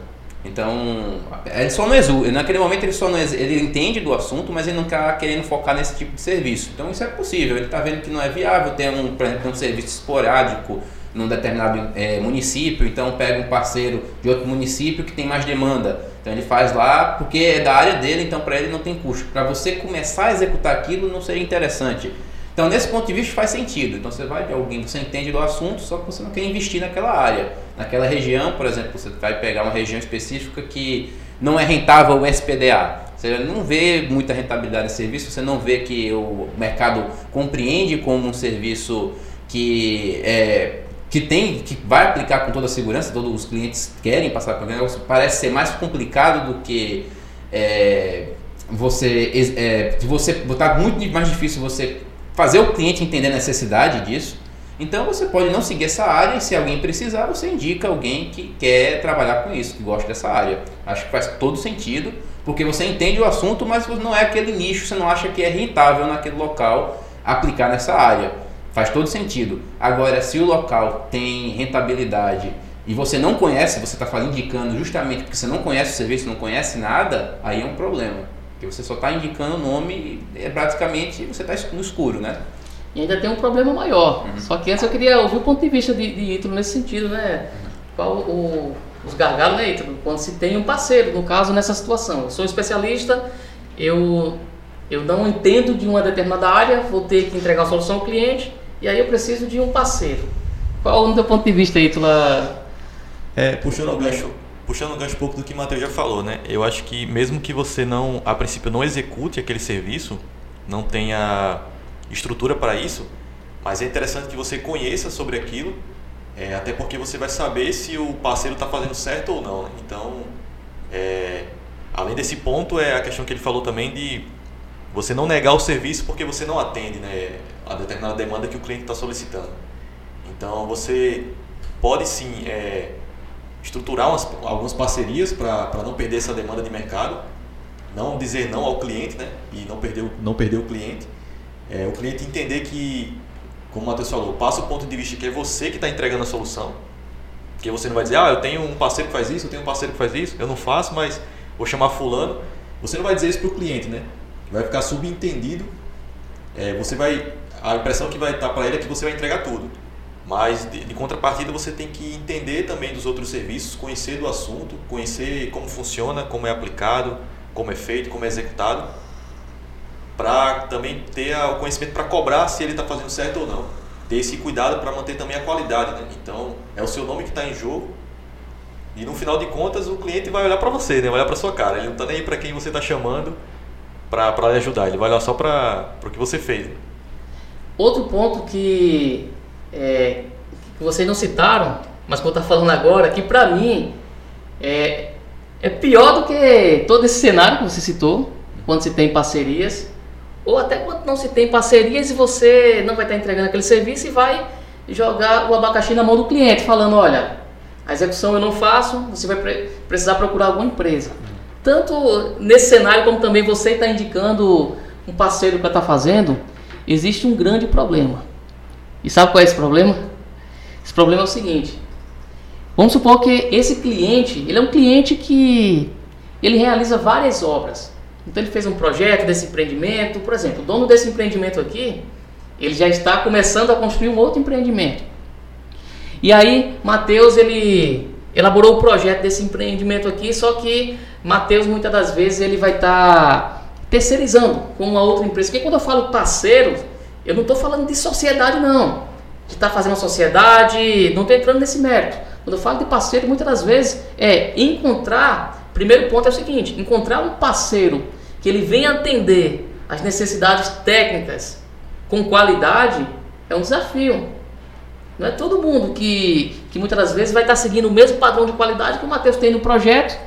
Então, ele só não exuda. Naquele momento ele só não ele entende do assunto, mas ele não está querendo focar nesse tipo de serviço. Então isso é possível. Ele está vendo que não é viável ter um, por um serviço esporádico num determinado é, município. Então pega um parceiro de outro município que tem mais demanda. Então ele faz lá porque é da área dele, então para ele não tem custo. Para você começar a executar aquilo não seria interessante. Então, nesse ponto de vista, faz sentido. Então, você vai de alguém que você entende do assunto, só que você não quer investir naquela área. Naquela região, por exemplo, você vai pegar uma região específica que não é rentável o SPDA. Você não vê muita rentabilidade nesse serviço, você não vê que o mercado compreende como um serviço que é, que tem que vai aplicar com toda a segurança, todos os clientes querem passar por negócio, parece ser mais complicado do que é, você é, você botar muito mais difícil você fazer o cliente entender a necessidade disso. Então você pode não seguir essa área e se alguém precisar, você indica alguém que quer trabalhar com isso, que gosta dessa área. Acho que faz todo sentido, porque você entende o assunto, mas não é aquele nicho, você não acha que é rentável naquele local aplicar nessa área. Faz todo sentido. Agora, se o local tem rentabilidade e você não conhece, você está indicando justamente porque você não conhece o serviço, não conhece nada, aí é um problema. Porque você só está indicando o nome e é praticamente você está no escuro, né? E ainda tem um problema maior. Uhum. Só que antes eu queria ouvir o ponto de vista de, de Ítalo nesse sentido, né? Qual o, os gargalos, né, Ítalo? Quando se tem um parceiro, no caso, nessa situação. Eu sou especialista, eu, eu não entendo de uma determinada área, vou ter que entregar a solução ao cliente, e aí eu preciso de um parceiro. Qual o teu ponto de vista, Ítalo? É, puxando o gancho puxando o gancho um pouco do que o Matheus já falou, né? Eu acho que mesmo que você não, a princípio, não execute aquele serviço, não tenha estrutura para isso, mas é interessante que você conheça sobre aquilo, é, até porque você vai saber se o parceiro está fazendo certo ou não. Né? Então, é, além desse ponto, é a questão que ele falou também de você não negar o serviço porque você não atende né, a determinada demanda que o cliente está solicitando. Então, você pode sim é, estruturar umas, algumas parcerias para não perder essa demanda de mercado, não dizer não ao cliente né, e não perder o, não perder o cliente. É, o cliente entender que, como o Matheus falou, passa o ponto de vista que é você que está entregando a solução. Que você não vai dizer, ah, eu tenho um parceiro que faz isso, eu tenho um parceiro que faz isso, eu não faço, mas vou chamar fulano. Você não vai dizer isso para o cliente, né? Vai ficar subentendido. É, você vai, a impressão que vai estar para ele é que você vai entregar tudo. Mas de, de, contrapartida você tem que entender também dos outros serviços, conhecer do assunto, conhecer como funciona, como é aplicado, como é feito, como é executado, para também ter o conhecimento para cobrar se ele está fazendo certo ou não. Ter esse cuidado para manter também a qualidade. Né? Então é o seu nome que está em jogo e no final de contas o cliente vai olhar para você, né? vai olhar para sua cara. Ele não está nem aí para quem você está chamando para lhe ajudar, ele vai olhar só para o que você fez. Outro ponto que é, que vocês não citaram, mas que eu estou falando agora, que para mim é, é pior do que todo esse cenário que você citou, quando se tem parcerias, ou até quando não se tem parcerias e você não vai estar entregando aquele serviço e vai jogar o abacaxi na mão do cliente, falando, olha, a execução eu não faço, você vai precisar procurar alguma empresa. Tanto nesse cenário como também você está indicando um parceiro para estar tá fazendo, existe um grande problema. E sabe qual é esse problema? Esse problema é o seguinte. Vamos supor que esse cliente, ele é um cliente que ele realiza várias obras. Então ele fez um projeto desse empreendimento, por exemplo, o dono desse empreendimento aqui, ele já está começando a construir um outro empreendimento. E aí, Mateus, ele elaborou o projeto desse empreendimento aqui, só que Matheus muitas das vezes ele vai estar tá terceirizando com uma outra empresa. Porque quando eu falo parceiro, eu não estou falando de sociedade não, de estar tá fazendo uma sociedade, não estou entrando nesse mérito. Quando eu falo de parceiro, muitas das vezes é encontrar. Primeiro ponto é o seguinte: encontrar um parceiro que ele venha atender as necessidades técnicas com qualidade é um desafio. Não é todo mundo que, que muitas das vezes vai estar seguindo o mesmo padrão de qualidade que o Matheus tem no projeto,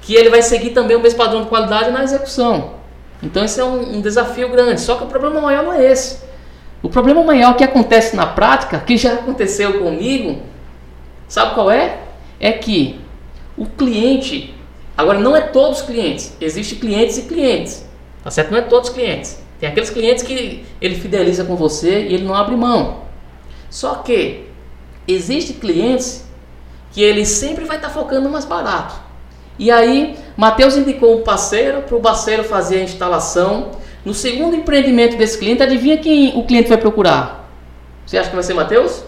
que ele vai seguir também o mesmo padrão de qualidade na execução. Então esse é um, um desafio grande. Só que o problema maior não é esse. O problema maior que acontece na prática, que já aconteceu comigo, Sabe qual é? É que o cliente, agora não é todos os clientes, existem clientes e clientes, tá certo? Não é todos os clientes. Tem aqueles clientes que ele fideliza com você e ele não abre mão. Só que existem clientes que ele sempre vai estar tá focando no mais barato. E aí, Mateus indicou um parceiro para o parceiro fazer a instalação. No segundo empreendimento desse cliente, adivinha quem o cliente vai procurar? Você acha que vai ser Mateus?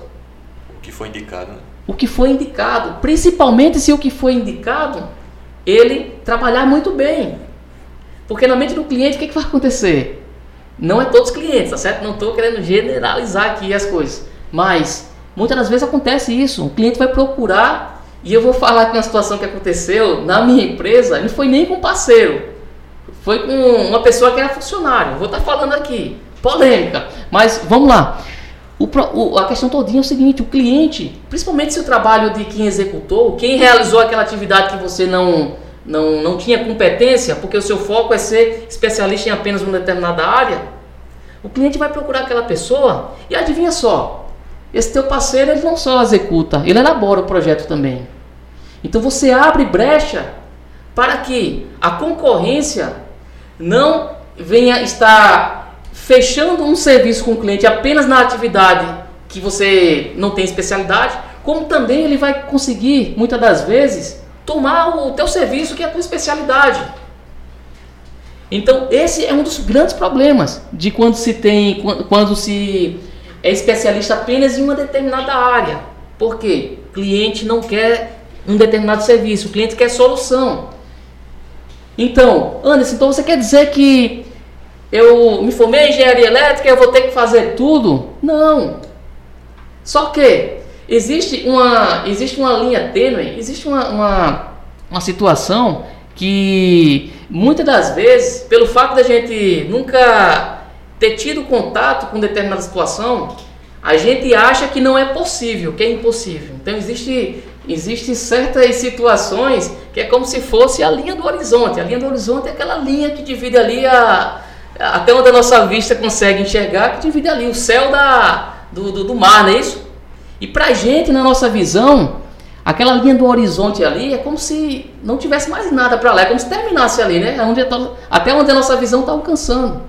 O que foi indicado, né? o que foi indicado, principalmente se o que foi indicado ele trabalhar muito bem. Porque na mente do cliente o que, que vai acontecer? Não é todos os clientes, tá certo? Não estou querendo generalizar aqui as coisas, mas muitas das vezes acontece isso. O cliente vai procurar e eu vou falar que uma situação que aconteceu na minha empresa não foi nem com parceiro, foi com uma pessoa que era funcionário. Vou estar tá falando aqui, polêmica, mas vamos lá. O, o, a questão todinha é o seguinte, o cliente, principalmente se o trabalho de quem executou, quem realizou aquela atividade que você não, não, não tinha competência, porque o seu foco é ser especialista em apenas uma determinada área, o cliente vai procurar aquela pessoa e adivinha só, esse teu parceiro ele não só executa, ele elabora o projeto também. Então você abre brecha para que a concorrência não venha estar fechando um serviço com o cliente apenas na atividade que você não tem especialidade, como também ele vai conseguir, muitas das vezes, tomar o teu serviço que é a tua especialidade. Então, esse é um dos grandes problemas de quando se tem, quando se é especialista apenas em uma determinada área. Por quê? Cliente não quer um determinado serviço, o cliente quer solução. Então, Anderson, então você quer dizer que eu me formei em engenharia elétrica, eu vou ter que fazer tudo? Não. Só que existe uma, existe uma linha tênue, existe uma, uma, uma situação que muitas das vezes, pelo fato da gente nunca ter tido contato com determinada situação, a gente acha que não é possível, que é impossível. Então existe existe certas situações que é como se fosse a linha do horizonte. A linha do horizonte é aquela linha que divide ali a, até onde a nossa vista consegue enxergar, que divide ali o céu da, do, do, do mar, não é isso? E pra gente, na nossa visão, aquela linha do horizonte ali é como se não tivesse mais nada para lá, é como se terminasse ali, né? Onde, até onde a nossa visão está alcançando.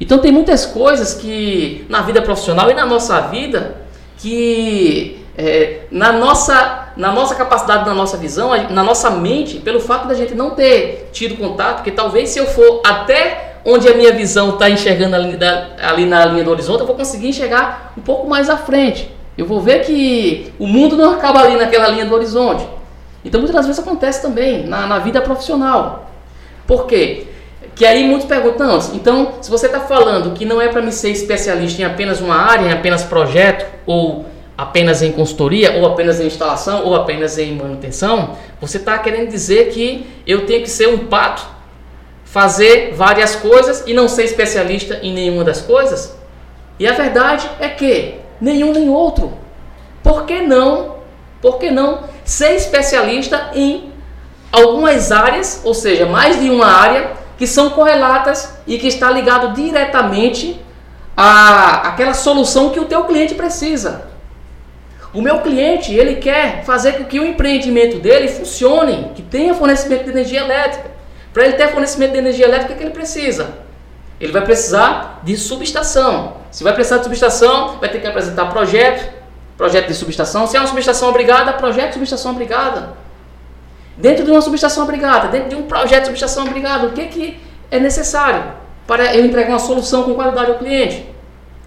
Então tem muitas coisas que na vida profissional e na nossa vida que é, na, nossa, na nossa capacidade, na nossa visão, na nossa mente, pelo fato da gente não ter tido contato, que talvez se eu for até onde a minha visão está enxergando ali, da, ali na linha do horizonte, eu vou conseguir enxergar um pouco mais à frente. Eu vou ver que o mundo não acaba ali naquela linha do horizonte. Então muitas das vezes acontece também na, na vida profissional. Por quê? Que aí muitos perguntam, então se você está falando que não é para me ser especialista em apenas uma área, em apenas projeto, ou apenas em consultoria, ou apenas em instalação, ou apenas em manutenção, você está querendo dizer que eu tenho que ser um pato fazer várias coisas e não ser especialista em nenhuma das coisas? E a verdade é que nenhum nem outro. Por que não? Por que não ser especialista em algumas áreas, ou seja, mais de uma área que são correlatas e que está ligado diretamente a aquela solução que o teu cliente precisa. O meu cliente, ele quer fazer com que o empreendimento dele funcione, que tenha fornecimento de energia elétrica. Para ele ter fornecimento de energia elétrica, o que ele precisa? Ele vai precisar de subestação. Se vai precisar de subestação, vai ter que apresentar projeto, projeto de subestação. Se é uma subestação obrigada, projeto de subestação obrigada. Dentro de uma subestação obrigada, dentro de um projeto de subestação obrigada, o que, que é necessário para eu entregar uma solução com qualidade ao cliente?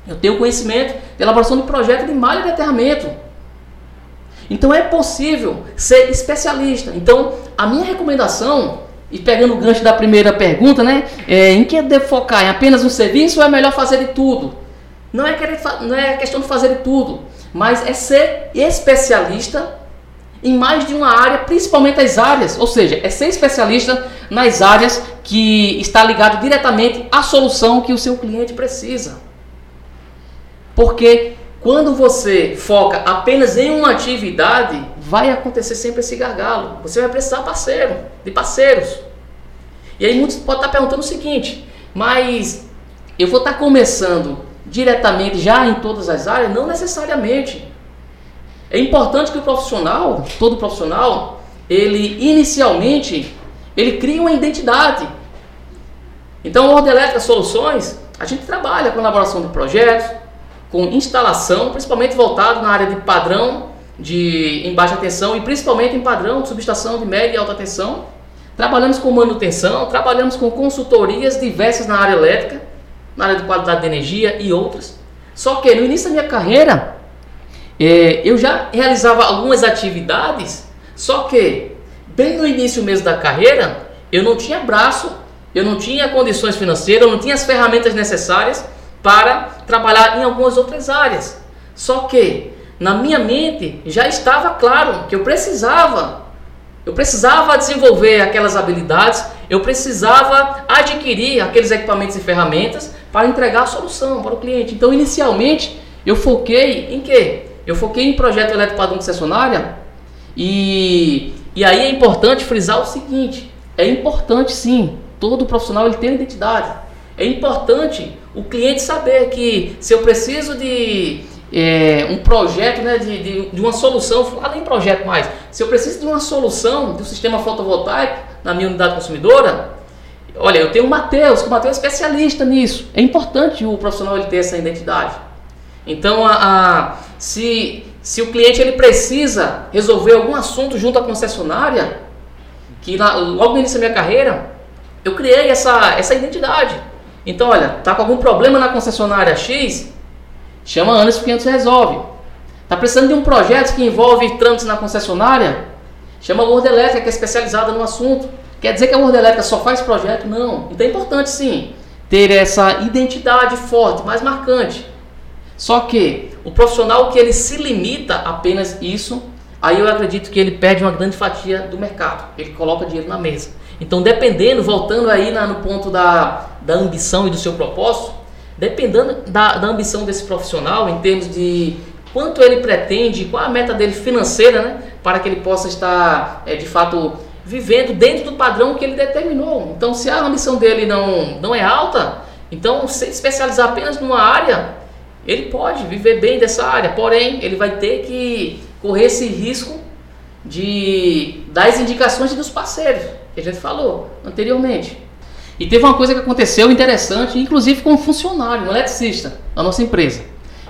Eu tenho conhecimento de elaboração de projeto de malha de aterramento. Então é possível ser especialista. Então a minha recomendação, e pegando o gancho da primeira pergunta, né? É, em que devo focar? Em apenas um serviço ou é melhor fazer de tudo? Não é, querer, não é questão de fazer de tudo, mas é ser especialista em mais de uma área, principalmente as áreas, ou seja, é ser especialista nas áreas que está ligado diretamente à solução que o seu cliente precisa. Porque quando você foca apenas em uma atividade, vai acontecer sempre esse gargalo. Você vai precisar parceiro, de parceiros. E aí muitos podem estar perguntando o seguinte, mas eu vou estar começando diretamente já em todas as áreas? Não necessariamente. É importante que o profissional, todo profissional, ele inicialmente, ele cria uma identidade. Então, o Ordem Elétrica Soluções, a gente trabalha com elaboração de projetos, com instalação, principalmente voltado na área de padrão de em baixa tensão e principalmente em padrão de subestação de média e alta tensão. Trabalhamos com manutenção, trabalhamos com consultorias diversas na área elétrica, na área de qualidade de energia e outras. Só que no início da minha carreira, é, eu já realizava algumas atividades, só que bem no início mesmo da carreira, eu não tinha braço, eu não tinha condições financeiras, eu não tinha as ferramentas necessárias para trabalhar em algumas outras áreas. Só que na minha mente já estava claro que eu precisava, eu precisava desenvolver aquelas habilidades, eu precisava adquirir aqueles equipamentos e ferramentas para entregar a solução para o cliente. Então, inicialmente, eu foquei em quê? Eu foquei em projeto elétrico padrão concessionária e, e aí é importante frisar o seguinte: é importante sim, todo profissional ele tem identidade. É importante o cliente saber que se eu preciso de é, um projeto, né, de, de, de, uma solução, além de projeto mais, se eu preciso de uma solução do sistema fotovoltaico na minha unidade consumidora, olha, eu tenho o Matheus, que o Matheus é especialista nisso. É importante o profissional ele ter essa identidade. Então, a, a, se, se o cliente ele precisa resolver algum assunto junto à concessionária, que na, logo no início da minha carreira, eu criei essa, essa identidade. Então, olha, tá com algum problema na concessionária X? Chama a Anderson que a gente resolve. Tá precisando de um projeto que envolve trâmites na concessionária? Chama a World Elétrica, que é especializada no assunto. Quer dizer que a World Elétrica só faz projeto? Não. Então é importante sim ter essa identidade forte, mais marcante. Só que o profissional que ele se limita apenas isso, aí eu acredito que ele perde uma grande fatia do mercado. Ele coloca dinheiro na mesa. Então, dependendo, voltando aí na, no ponto da, da ambição e do seu propósito, dependendo da, da ambição desse profissional, em termos de quanto ele pretende, qual a meta dele financeira, né, para que ele possa estar, é, de fato, vivendo dentro do padrão que ele determinou. Então, se a ambição dele não, não é alta, então, se especializar apenas numa área, ele pode viver bem dessa área, porém, ele vai ter que correr esse risco de das indicações dos parceiros que a gente falou anteriormente. E teve uma coisa que aconteceu interessante, inclusive com um funcionário, um eletricista da nossa empresa.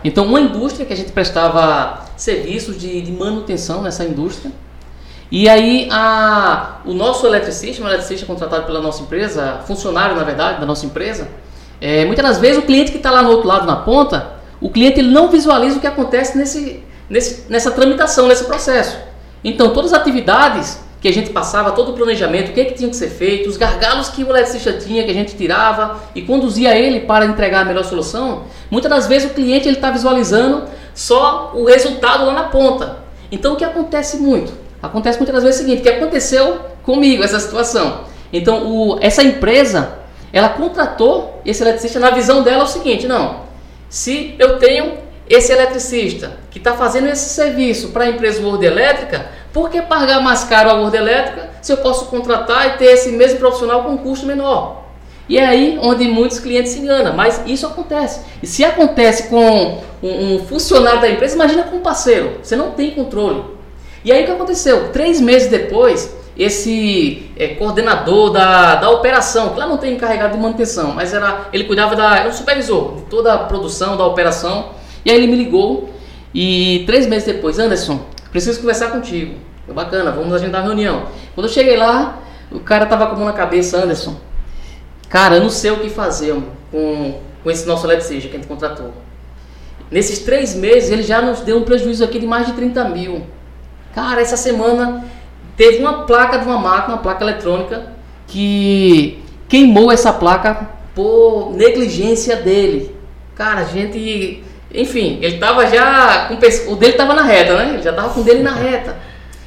Então, uma indústria que a gente prestava serviços de, de manutenção nessa indústria. E aí, a, o nosso eletricista, um eletricista contratado pela nossa empresa, funcionário na verdade da nossa empresa, é, muitas das vezes o cliente que está lá no outro lado na ponta, o cliente ele não visualiza o que acontece nesse, nesse, nessa tramitação, nesse processo. Então, todas as atividades que a gente passava todo o planejamento, o que, é que tinha que ser feito, os gargalos que o eletricista tinha, que a gente tirava e conduzia ele para entregar a melhor solução, muitas das vezes o cliente está visualizando só o resultado lá na ponta. Então o que acontece muito? Acontece muitas das vezes o seguinte, que aconteceu comigo essa situação. Então o, essa empresa, ela contratou esse eletricista na visão dela é o seguinte, não, se eu tenho esse eletricista que está fazendo esse serviço para a empresa World Elétrica, por que pagar mais caro a World Elétrica se eu posso contratar e ter esse mesmo profissional com um custo menor? E é aí onde muitos clientes se enganam, mas isso acontece. E se acontece com um, um funcionário da empresa, imagina com um parceiro, você não tem controle. E aí o que aconteceu? Três meses depois, esse é, coordenador da, da operação, que lá não tem encarregado de manutenção, mas era, ele cuidava da, era o supervisor de toda a produção da operação, e aí ele me ligou e três meses depois, Anderson, preciso conversar contigo. Bacana, vamos agendar a reunião. Quando eu cheguei lá, o cara tava com a mão na cabeça, Anderson. Cara, eu não sei o que fazer com, com esse nosso eletricista que a gente contratou. Nesses três meses, ele já nos deu um prejuízo aqui de mais de 30 mil. Cara, essa semana teve uma placa de uma máquina, uma placa eletrônica, que queimou essa placa por negligência dele. Cara, a gente. Enfim, ele tava já. Com, o dele tava na reta, né? Ele já tava com o dele na reta.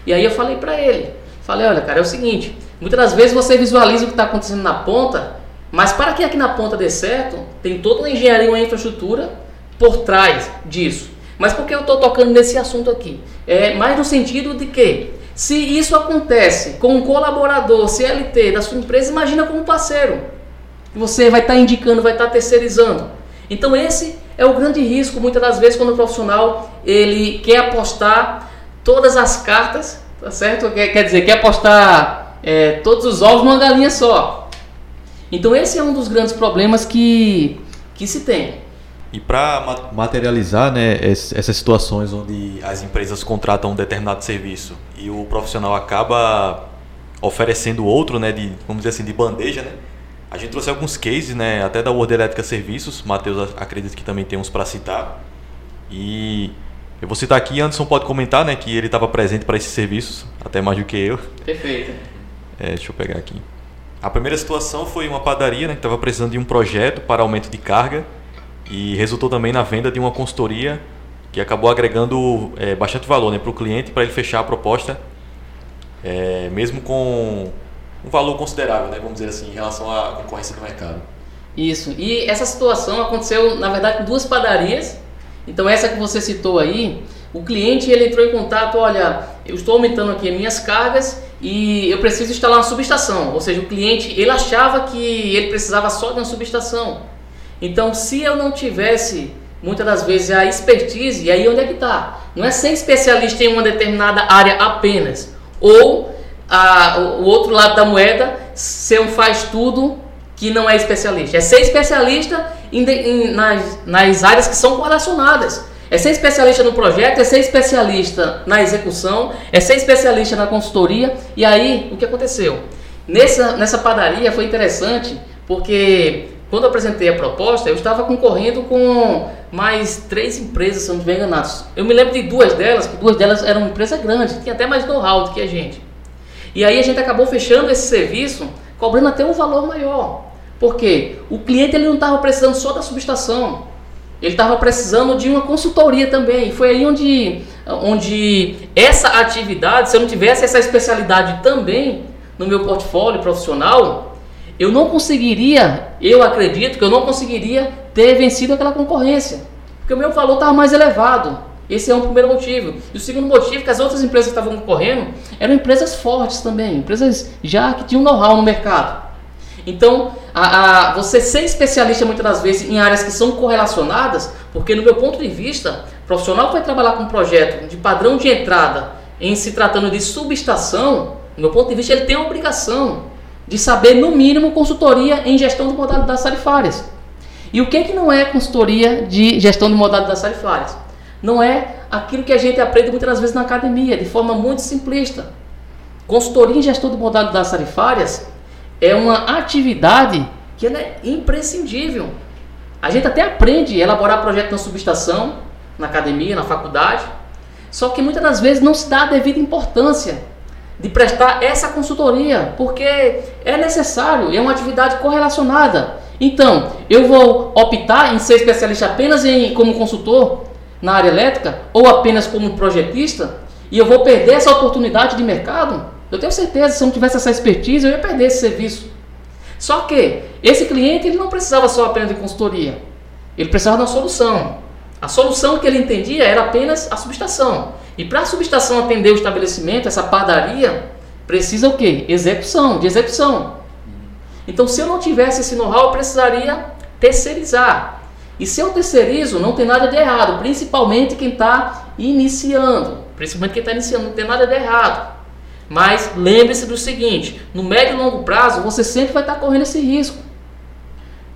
E aí eu falei pra ele: falei, olha, cara, é o seguinte. Muitas das vezes você visualiza o que está acontecendo na ponta, mas para que aqui na ponta dê certo, tem toda uma engenharia, uma infraestrutura por trás disso. Mas por que eu estou tocando nesse assunto aqui? É mais no sentido de que, se isso acontece com um colaborador CLT da sua empresa, imagina como parceiro. Você vai estar tá indicando, vai estar tá terceirizando. Então esse é o grande risco, muitas das vezes, quando o profissional ele quer apostar todas as cartas, tá certo? Quer, dizer, quer apostar é, todos os ovos numa galinha só. Então esse é um dos grandes problemas que, que se tem. E para materializar né, essas situações onde as empresas contratam um determinado serviço e o profissional acaba oferecendo outro, né, de, vamos dizer assim, de bandeja, né? A gente trouxe alguns cases, né, até da Word Elétrica Serviços, Matheus acredita que também tem uns para citar. E eu vou citar aqui, Anderson pode comentar, né, que ele estava presente para esses serviços, até mais do que eu. Perfeito. É, deixa eu pegar aqui. A primeira situação foi uma padaria, né, que estava precisando de um projeto para aumento de carga e resultou também na venda de uma consultoria que acabou agregando é, bastante valor né, para o cliente para ele fechar a proposta, é, mesmo com um valor considerável, né, vamos dizer assim, em relação à concorrência do mercado. Isso. E essa situação aconteceu, na verdade, com duas padarias. Então essa que você citou aí, o cliente ele entrou em contato, olha, eu estou aumentando aqui as minhas cargas e eu preciso instalar uma subestação. Ou seja, o cliente ele achava que ele precisava só de uma subestação. Então, se eu não tivesse, muitas das vezes, a expertise, e aí onde é que está? Não é ser especialista em uma determinada área apenas. Ou a, o outro lado da moeda, ser um faz tudo que não é especialista. É ser especialista em, em, nas, nas áreas que são correlacionadas. É ser especialista no projeto, é ser especialista na execução, é ser especialista na consultoria. E aí, o que aconteceu? Nessa, nessa padaria foi interessante porque quando eu apresentei a proposta, eu estava concorrendo com mais três empresas, se não estiver enganado. Eu me lembro de duas delas, que duas delas eram empresas grandes, tinha até mais know-how do que a gente. E aí a gente acabou fechando esse serviço, cobrando até um valor maior. Porque o cliente ele não estava precisando só da subestação, ele estava precisando de uma consultoria também. E foi aí onde, onde essa atividade, se eu não tivesse essa especialidade também no meu portfólio profissional, eu não conseguiria, eu acredito que eu não conseguiria ter vencido aquela concorrência, porque o meu valor estava mais elevado. Esse é um primeiro motivo. E o segundo motivo é que as outras empresas que estavam concorrendo eram empresas fortes também, empresas já que tinham know-how no mercado. Então, a, a, você ser especialista muitas das vezes em áreas que são correlacionadas, porque no meu ponto de vista, profissional que vai trabalhar com um projeto de padrão de entrada em se tratando de subestação, no meu ponto de vista, ele tem a obrigação de saber, no mínimo, consultoria em gestão de modalidades tarifárias. E o que, que não é consultoria de gestão de modalidades tarifárias? Não é aquilo que a gente aprende muitas vezes na academia, de forma muito simplista. Consultoria em gestão de modalidades tarifárias é uma atividade que é imprescindível. A gente até aprende a elaborar projeto na subestação, na academia, na faculdade, só que muitas das vezes não se dá a devida importância de prestar essa consultoria, porque é necessário, é uma atividade correlacionada. Então, eu vou optar em ser especialista apenas em, como consultor na área elétrica ou apenas como projetista e eu vou perder essa oportunidade de mercado? Eu tenho certeza, se eu não tivesse essa expertise, eu ia perder esse serviço. Só que esse cliente ele não precisava só apenas de consultoria, ele precisava de uma solução. A solução que ele entendia era apenas a subestação. E para a subestação atender o estabelecimento, essa padaria, precisa o quê? Execução, de execução. Então, se eu não tivesse esse know-how, eu precisaria terceirizar. E se eu terceirizo, não tem nada de errado, principalmente quem está iniciando. Principalmente quem está iniciando, não tem nada de errado. Mas lembre-se do seguinte: no médio e longo prazo, você sempre vai estar tá correndo esse risco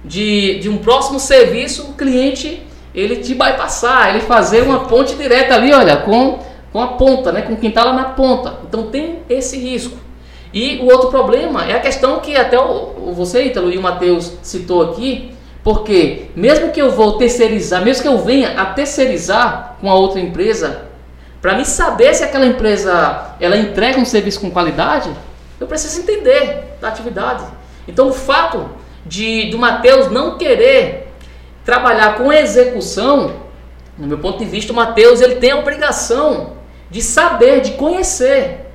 de, de um próximo serviço, o cliente ele te bypassar, ele fazer uma ponte direta ali, olha, com com a ponta, né, com quem está lá na ponta. Então tem esse risco. E o outro problema é a questão que até o, você, Ítalo, e o Matheus citou aqui, porque mesmo que eu vou terceirizar, mesmo que eu venha a terceirizar com a outra empresa Para mim saber se aquela empresa ela entrega um serviço com qualidade, eu preciso entender da atividade. Então o fato de do Mateus não querer trabalhar com execução, no meu ponto de vista, o Mateus ele tem a obrigação de saber, de conhecer,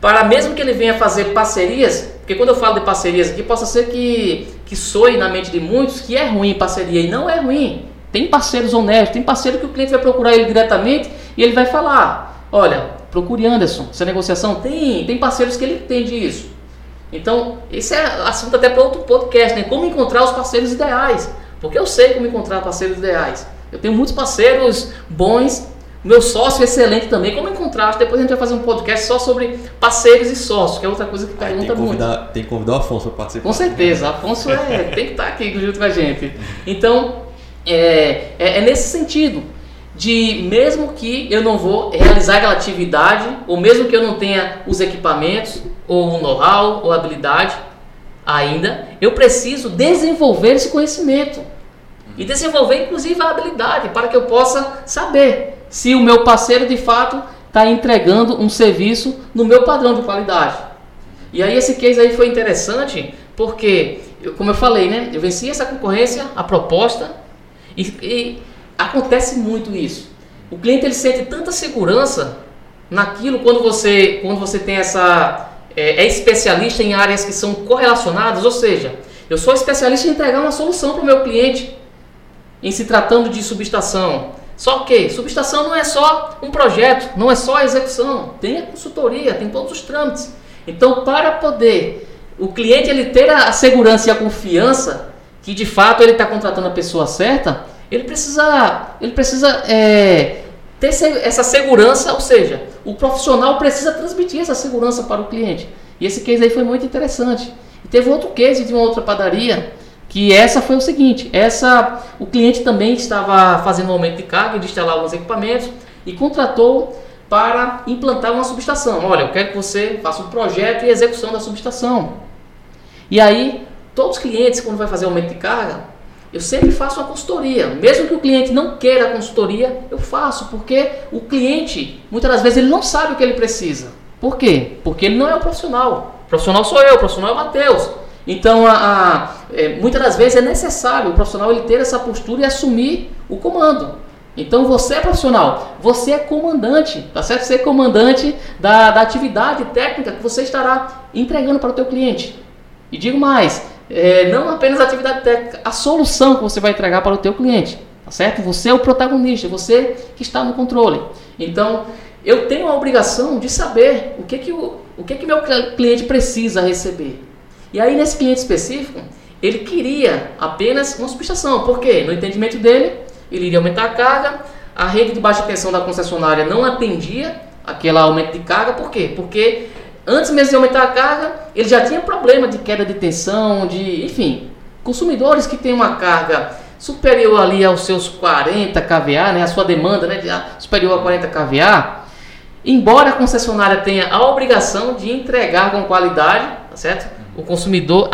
para mesmo que ele venha fazer parcerias, porque quando eu falo de parcerias aqui, possa ser que, que soe na mente de muitos que é ruim parceria, e não é ruim. Tem parceiros honestos, tem parceiro que o cliente vai procurar ele diretamente e ele vai falar: olha, procure Anderson, essa negociação tem, tem parceiros que ele entende isso. Então, esse é assunto até para outro podcast, né? Como encontrar os parceiros ideais. Porque eu sei como encontrar parceiros ideais. Eu tenho muitos parceiros bons, meu sócio é excelente também. Como encontrar? Depois a gente vai fazer um podcast só sobre parceiros e sócios, que é outra coisa que pergunta tem muito. Tem que convidar o Afonso para participar. Com certeza, Afonso é, tem que estar aqui junto com a gente. Então, é, é, é nesse sentido de mesmo que eu não vou realizar aquela atividade, ou mesmo que eu não tenha os equipamentos, ou o know-how, ou habilidade ainda, eu preciso desenvolver esse conhecimento. E desenvolver inclusive a habilidade para que eu possa saber se o meu parceiro de fato está entregando um serviço no meu padrão de qualidade. E aí esse case aí foi interessante porque, como eu falei, né, eu venci essa concorrência, a proposta, e, e acontece muito isso. O cliente ele sente tanta segurança naquilo quando você, quando você tem essa é, é especialista em áreas que são correlacionadas, ou seja, eu sou especialista em entregar uma solução para o meu cliente em se tratando de subestação. Só que subestação não é só um projeto, não é só a execução, tem a consultoria, tem todos os trâmites. Então, para poder o cliente ele ter a segurança e a confiança que de fato ele está contratando a pessoa certa, ele precisa, ele precisa é, ter essa segurança, ou seja, o profissional precisa transmitir essa segurança para o cliente. E esse case aí foi muito interessante. E teve outro case de uma outra padaria que essa foi o seguinte, essa o cliente também estava fazendo um aumento de carga de instalar alguns equipamentos e contratou para implantar uma subestação. Olha, eu quero que você faça um projeto e execução da subestação. E aí, todos os clientes, quando vai fazer aumento de carga, eu sempre faço uma consultoria. Mesmo que o cliente não queira a consultoria, eu faço, porque o cliente, muitas das vezes, ele não sabe o que ele precisa. Por quê? Porque ele não é o profissional. O profissional sou eu, o profissional é o Matheus. Então, a, a é, muitas das vezes é necessário o profissional ele ter essa postura e assumir o comando. Então você é profissional, você é comandante, tá certo? Você é comandante da, da atividade técnica que você estará entregando para o teu cliente. E digo mais, é, não apenas a atividade técnica, a solução que você vai entregar para o teu cliente, tá certo? Você é o protagonista, você que está no controle. Então, eu tenho a obrigação de saber o que que o, o que que meu cliente precisa receber. E aí nesse cliente específico, ele queria apenas uma subestação, porque no entendimento dele, ele iria aumentar a carga, a rede de baixa tensão da concessionária não atendia aquele aumento de carga, por quê? Porque antes mesmo de aumentar a carga, ele já tinha problema de queda de tensão, de, enfim, consumidores que têm uma carga superior ali aos seus 40 kVA, né, a sua demanda, né, superior a 40 kVA, embora a concessionária tenha a obrigação de entregar com qualidade, tá certo? O consumidor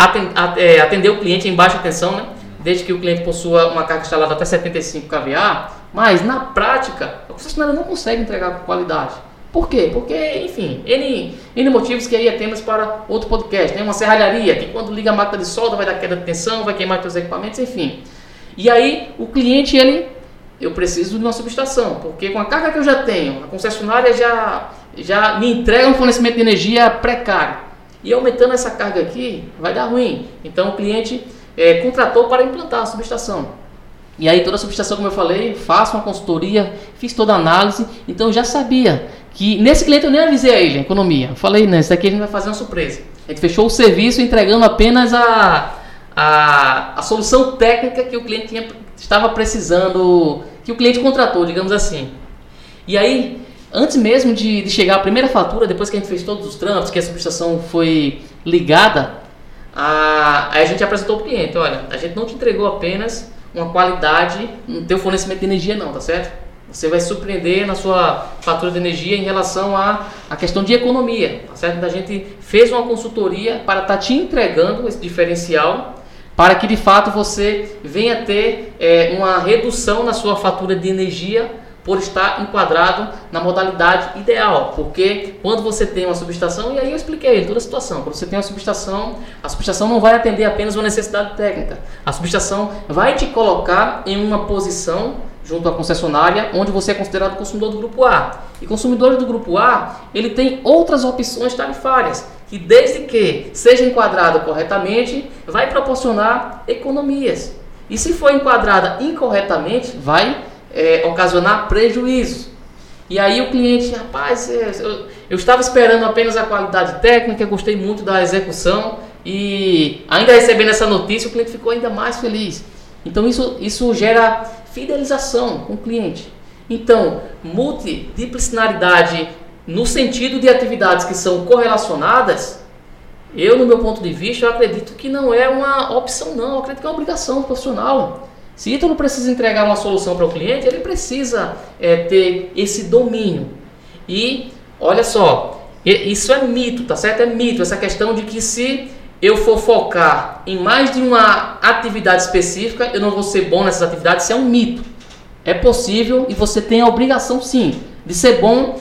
é, atender o cliente em baixa tensão, né? Desde que o cliente possua uma carga instalada até 75 kVA, mas na prática a concessionária não consegue entregar com qualidade. Por quê? Porque, enfim, N, motivos que aí é temas para outro podcast. Né? Uma serralharia, que quando liga a máquina de solda vai dar queda de tensão, vai queimar seus equipamentos, enfim. E aí o cliente, ele, eu preciso de uma subestação, porque com a carga que eu já tenho, a concessionária já, já me entrega um fornecimento de energia precário. E aumentando essa carga aqui, vai dar ruim. Então o cliente é, contratou para implantar a subestação. E aí toda a subestação, como eu falei, faço uma consultoria, fiz toda a análise, então já sabia que nesse cliente eu nem avisei a ele, a economia. Eu falei, né, isso aqui a gente vai fazer uma surpresa. A gente fechou o serviço entregando apenas a, a, a solução técnica que o cliente tinha, estava precisando, que o cliente contratou, digamos assim. E aí, antes mesmo de, de chegar a primeira fatura, depois que a gente fez todos os trâmites, que a subestação foi ligada, a, a gente apresentou para o cliente, olha, a gente não te entregou apenas uma qualidade no teu fornecimento de energia não, tá certo? Você vai surpreender na sua fatura de energia em relação à, à questão de economia. Tá certo? Então, a gente fez uma consultoria para estar tá te entregando esse diferencial para que de fato você venha ter é, uma redução na sua fatura de energia por estar enquadrado na modalidade ideal, porque quando você tem uma subestação, e aí eu expliquei toda a situação, quando você tem uma subestação, a subestação não vai atender apenas uma necessidade técnica, a subestação vai te colocar em uma posição junto à concessionária, onde você é considerado consumidor do grupo A. E consumidor do grupo A, ele tem outras opções tarifárias, que desde que seja enquadrado corretamente, vai proporcionar economias. E se for enquadrada incorretamente, vai é, ocasionar prejuízos. E aí o cliente, rapaz, é, eu, eu estava esperando apenas a qualidade técnica, gostei muito da execução e ainda recebendo essa notícia, o cliente ficou ainda mais feliz. Então isso, isso gera fidelização com o cliente. Então, multidisciplinaridade no sentido de atividades que são correlacionadas, eu, no meu ponto de vista, acredito que não é uma opção, não. Eu acredito que é uma obrigação profissional. Se Ítalo precisa entregar uma solução para o cliente, ele precisa é, ter esse domínio. E, olha só, isso é mito, tá certo? É mito, essa questão de que se eu for focar em mais de uma atividade específica, eu não vou ser bom nessas atividades, isso é um mito. É possível e você tem a obrigação sim de ser bom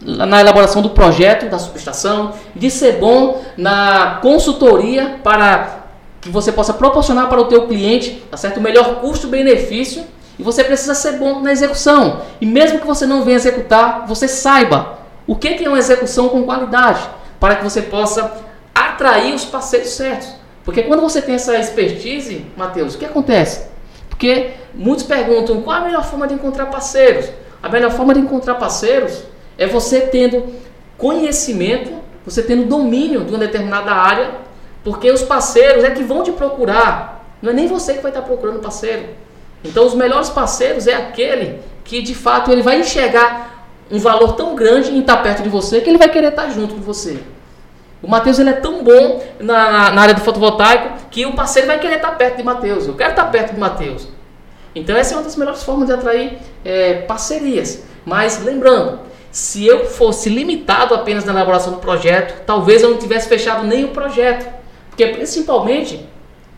na elaboração do projeto da subestação, de ser bom na consultoria para que você possa proporcionar para o teu cliente, tá certo, o melhor custo-benefício, e você precisa ser bom na execução. E mesmo que você não venha executar, você saiba o que é uma execução com qualidade, para que você possa atrair os parceiros certos. Porque quando você tem essa expertise, Matheus, o que acontece? Porque muitos perguntam qual a melhor forma de encontrar parceiros. A melhor forma de encontrar parceiros é você tendo conhecimento, você tendo domínio de uma determinada área, porque os parceiros é que vão te procurar. Não é nem você que vai estar procurando parceiro. Então, os melhores parceiros é aquele que de fato ele vai enxergar um valor tão grande em estar perto de você que ele vai querer estar junto com você. O Matheus ele é tão bom na, na área do fotovoltaico que o parceiro vai querer estar perto de Matheus. Eu quero estar perto de Matheus. Então essa é uma das melhores formas de atrair é, parcerias. Mas lembrando, se eu fosse limitado apenas na elaboração do projeto, talvez eu não tivesse fechado nem o projeto. Porque principalmente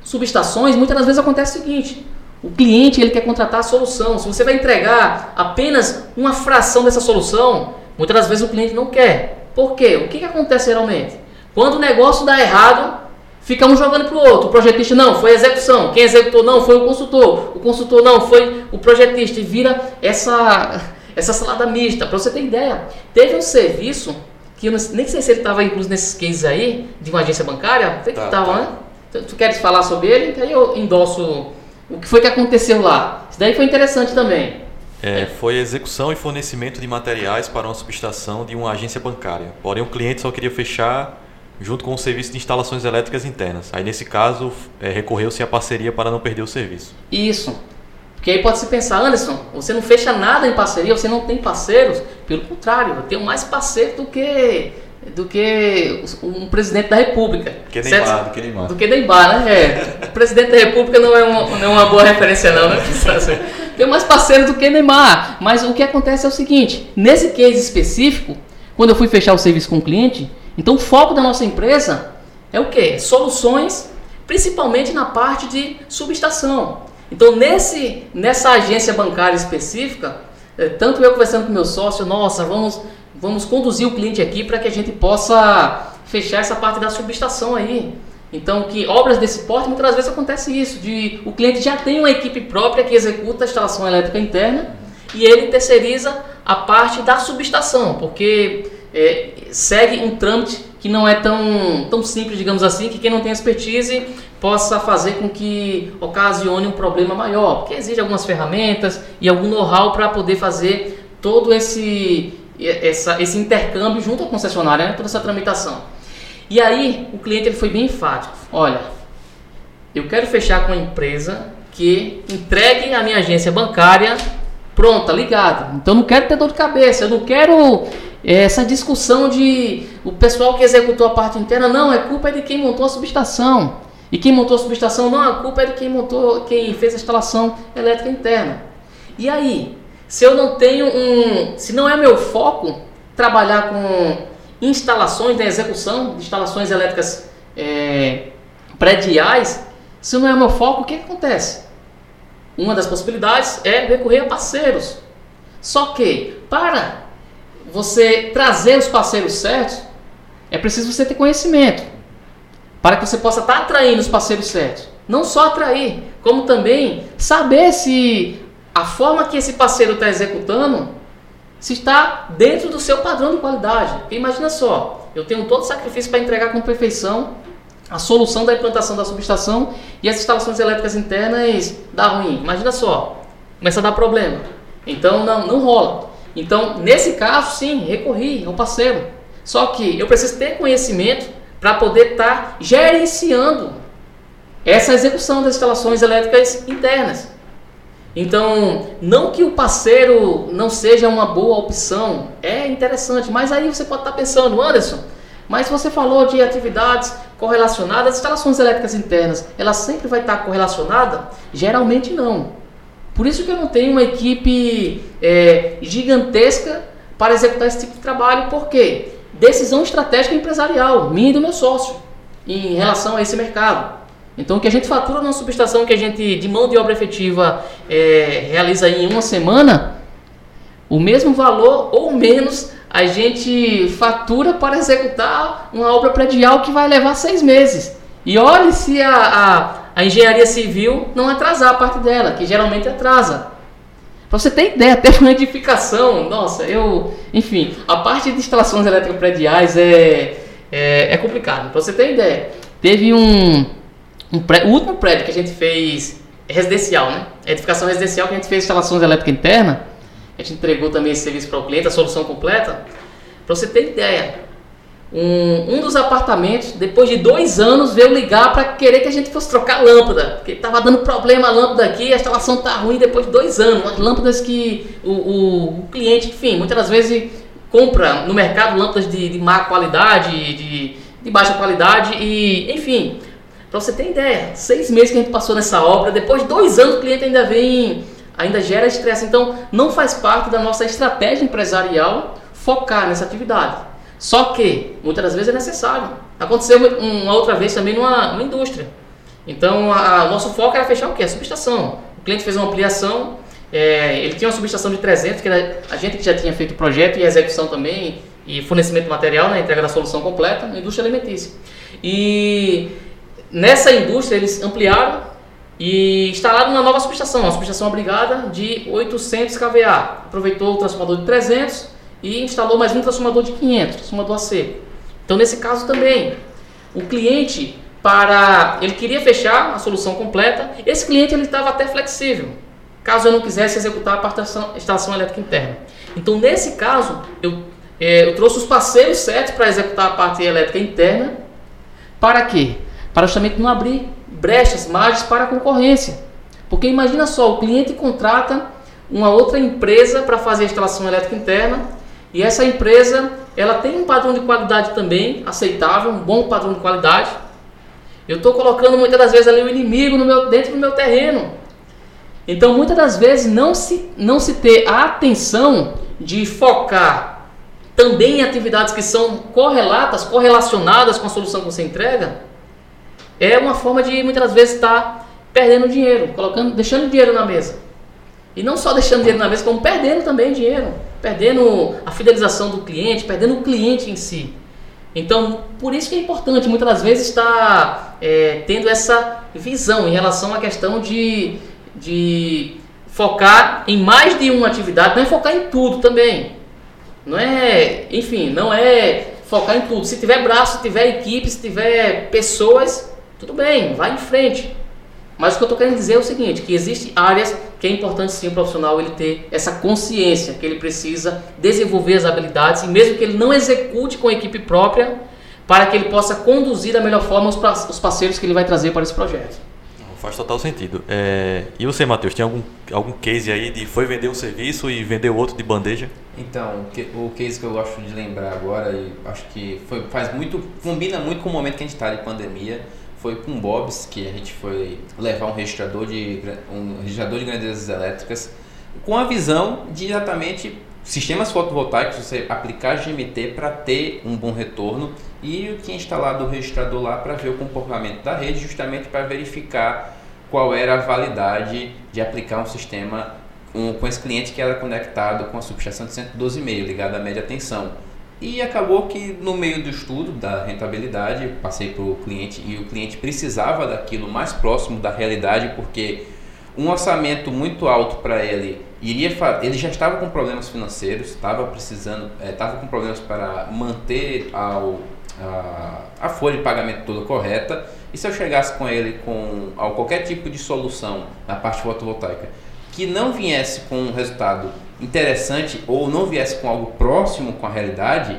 subestações, muitas das vezes acontece o seguinte: o cliente ele quer contratar a solução. Se você vai entregar apenas uma fração dessa solução, muitas das vezes o cliente não quer. Por quê? O que, que acontece geralmente? Quando o negócio dá errado, fica um jogando para o outro. O projetista não, foi a execução. Quem executou não, foi o consultor. O consultor não, foi o projetista. E vira essa essa salada mista, para você ter ideia, teve um serviço que eu nem sei se ele estava incluso nesses cases aí, de uma agência bancária, sei que tá, estava, tá. né? Tu, tu, queres falar sobre ele? Aí eu endosso o que foi que aconteceu lá. Isso daí foi interessante também. É, foi execução e fornecimento de materiais para uma subestação de uma agência bancária. Porém, o cliente só queria fechar junto com o serviço de instalações elétricas internas. Aí, nesse caso, é, recorreu-se à parceria para não perder o serviço. Isso. Porque aí pode se pensar, Anderson, você não fecha nada em parceria, você não tem parceiros. Pelo contrário, eu tenho mais parceiro do que do que um presidente da República. Que Neymar, do que Neymar. Do que Neymar, né? É. o presidente da República não é, uma, não é uma boa referência não, né? Tem mais parceiro do que Neymar. Mas o que acontece é o seguinte, nesse case específico, quando eu fui fechar o serviço com o cliente, então o foco da nossa empresa é o quê? Soluções, principalmente na parte de subestação. Então, nesse, nessa agência bancária específica, é, tanto eu conversando com meu sócio, nossa, vamos, vamos conduzir o cliente aqui para que a gente possa fechar essa parte da subestação aí. Então, que obras desse porte, muitas vezes acontece isso, de o cliente já tem uma equipe própria que executa a instalação elétrica interna e ele terceiriza a parte da subestação, porque é, segue um trâmite que não é tão, tão simples, digamos assim, que quem não tem expertise possa fazer com que ocasione um problema maior, porque exige algumas ferramentas e algum know-how para poder fazer todo esse, essa, esse intercâmbio junto à concessionária, né? toda essa tramitação. E aí o cliente ele foi bem enfático, olha, eu quero fechar com a empresa que entregue a minha agência bancária pronta, ligada. Então não quero ter dor de cabeça, eu não quero essa discussão de o pessoal que executou a parte interna, não, é culpa de quem montou a subestação. E quem montou a subestação, não, a culpa é de quem montou, quem fez a instalação elétrica interna. E aí, se eu não tenho um, se não é meu foco trabalhar com instalações da execução de instalações elétricas é, prediais, se não é meu foco, o que, que acontece? Uma das possibilidades é recorrer a parceiros. Só que, para você trazer os parceiros certos, é preciso você ter conhecimento. Para que você possa estar atraindo os parceiros certos. Não só atrair, como também saber se a forma que esse parceiro está executando se está dentro do seu padrão de qualidade. Porque imagina só, eu tenho todo o sacrifício para entregar com perfeição a solução da implantação da subestação e as instalações elétricas internas dá ruim. Imagina só, começa a dar problema. Então não, não rola. Então, nesse caso, sim, recorri ao parceiro. Só que eu preciso ter conhecimento para poder estar tá gerenciando essa execução das instalações elétricas internas. Então, não que o parceiro não seja uma boa opção, é interessante, mas aí você pode estar pensando, Anderson, mas você falou de atividades correlacionadas, as instalações elétricas internas, ela sempre vai estar correlacionada? Geralmente não. Por isso que eu não tenho uma equipe é, gigantesca para executar esse tipo de trabalho, porque decisão estratégica empresarial, minha e do meu sócio, em relação a esse mercado. Então, o que a gente fatura numa subestação que a gente, de mão de obra efetiva, é, realiza em uma semana, o mesmo valor ou menos a gente fatura para executar uma obra predial que vai levar seis meses. E olhe se a, a, a engenharia civil não atrasar a parte dela, que geralmente atrasa. Para você ter ideia, até uma edificação, nossa, eu. Enfim, a parte de instalações elétricas é, é, é complicado. Para você ter ideia, teve um um o último prédio que a gente fez residencial, né? edificação residencial que a gente fez instalações elétricas internas, a gente entregou também esse serviço para o cliente, a solução completa. Para você ter ideia, um, um dos apartamentos, depois de dois anos, veio ligar para querer que a gente fosse trocar a lâmpada, porque estava dando problema a lâmpada aqui, a instalação está ruim depois de dois anos. As lâmpadas que o, o, o, cliente, enfim, muitas das vezes compra no mercado lâmpadas de, de má qualidade, de, de baixa qualidade e, enfim, para você ter ideia, seis meses que a gente passou nessa obra, depois de dois anos o cliente ainda vem, ainda gera estresse. Então, não faz parte da nossa estratégia empresarial focar nessa atividade. Só que, muitas das vezes é necessário. Aconteceu uma outra vez também numa, numa indústria. Então, o nosso foco era fechar o quê? A subestação. O cliente fez uma ampliação, é, ele tinha uma subestação de 300, que era a gente que já tinha feito o projeto e execução também, e fornecimento de material, né, entrega da solução completa, na indústria alimentícia. E Nessa indústria eles ampliaram e instalaram uma nova subestação, uma subestação obrigada de 800 kVA. Aproveitou o transformador de 300 e instalou mais um transformador de 500, transformador a seco. Então nesse caso também, o cliente para ele queria fechar a solução completa, esse cliente ele estava até flexível, caso eu não quisesse executar a instalação elétrica interna. Então nesse caso eu, é, eu trouxe os parceiros certos para executar a parte elétrica interna. Para quê? para justamente não abrir brechas, margens para a concorrência. Porque imagina só, o cliente contrata uma outra empresa para fazer a instalação elétrica interna e essa empresa ela tem um padrão de qualidade também aceitável, um bom padrão de qualidade. Eu estou colocando muitas das vezes ali o inimigo meu, dentro do meu terreno. Então muitas das vezes não se, não se ter a atenção de focar também em atividades que são correlatas, correlacionadas com a solução que você entrega, é uma forma de muitas vezes estar tá perdendo dinheiro, colocando, deixando dinheiro na mesa. E não só deixando dinheiro na mesa, como perdendo também dinheiro, perdendo a fidelização do cliente, perdendo o cliente em si. Então, por isso que é importante muitas das vezes estar é, tendo essa visão em relação à questão de, de focar em mais de uma atividade, não é focar em tudo também. Não é, enfim, não é focar em tudo. Se tiver braço, se tiver equipe, se tiver pessoas, tudo bem, vai em frente. Mas o que eu estou querendo dizer é o seguinte, que existem áreas que é importante sim o profissional ele ter essa consciência que ele precisa desenvolver as habilidades e mesmo que ele não execute com a equipe própria, para que ele possa conduzir da melhor forma os parceiros que ele vai trazer para esse projeto. Faz total sentido. É... E você, Matheus, tem algum, algum case aí de foi vender um serviço e vender o outro de bandeja? Então, o case que eu gosto de lembrar agora, e acho que foi, faz muito, combina muito com o momento que a gente está de pandemia, foi com o Bob's que a gente foi levar um registrador de, um registrador de grandezas elétricas com a visão de exatamente sistemas fotovoltaicos, você aplicar GMT para ter um bom retorno e eu tinha instalado o registrador lá para ver o comportamento da rede, justamente para verificar qual era a validade de aplicar um sistema um, com esse cliente que era conectado com a subestação de 112,5, ligada à média tensão. E acabou que no meio do estudo da rentabilidade, passei para o cliente e o cliente precisava daquilo mais próximo da realidade, porque um orçamento muito alto para ele iria ele já estava com problemas financeiros, estava precisando, estava é, com problemas para manter ao, a, a folha de pagamento toda correta. E se eu chegasse com ele com qualquer tipo de solução na parte fotovoltaica que não viesse com um resultado interessante ou não viesse com algo próximo com a realidade,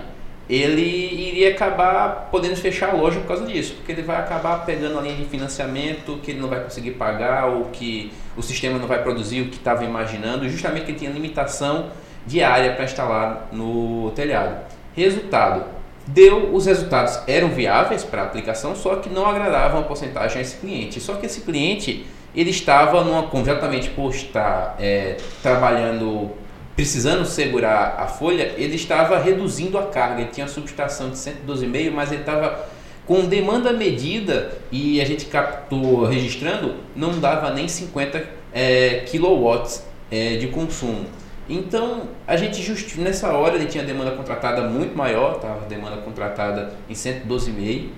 ele iria acabar podendo fechar a loja por causa disso, porque ele vai acabar pegando a linha de financiamento que ele não vai conseguir pagar ou que o sistema não vai produzir o que estava imaginando, justamente que tinha limitação de área para instalar no telhado. Resultado, deu os resultados eram viáveis para a aplicação, só que não agradavam a porcentagem a esse cliente. Só que esse cliente ele estava numa completamente por estar é, trabalhando precisando segurar a folha, ele estava reduzindo a carga. Ele tinha subestação de 112,5, mas ele estava com demanda medida e a gente captou registrando, não dava nem 50 é, kilowatts é, de consumo. Então, a gente just, nessa hora ele tinha demanda contratada muito maior, estava demanda contratada em 112,5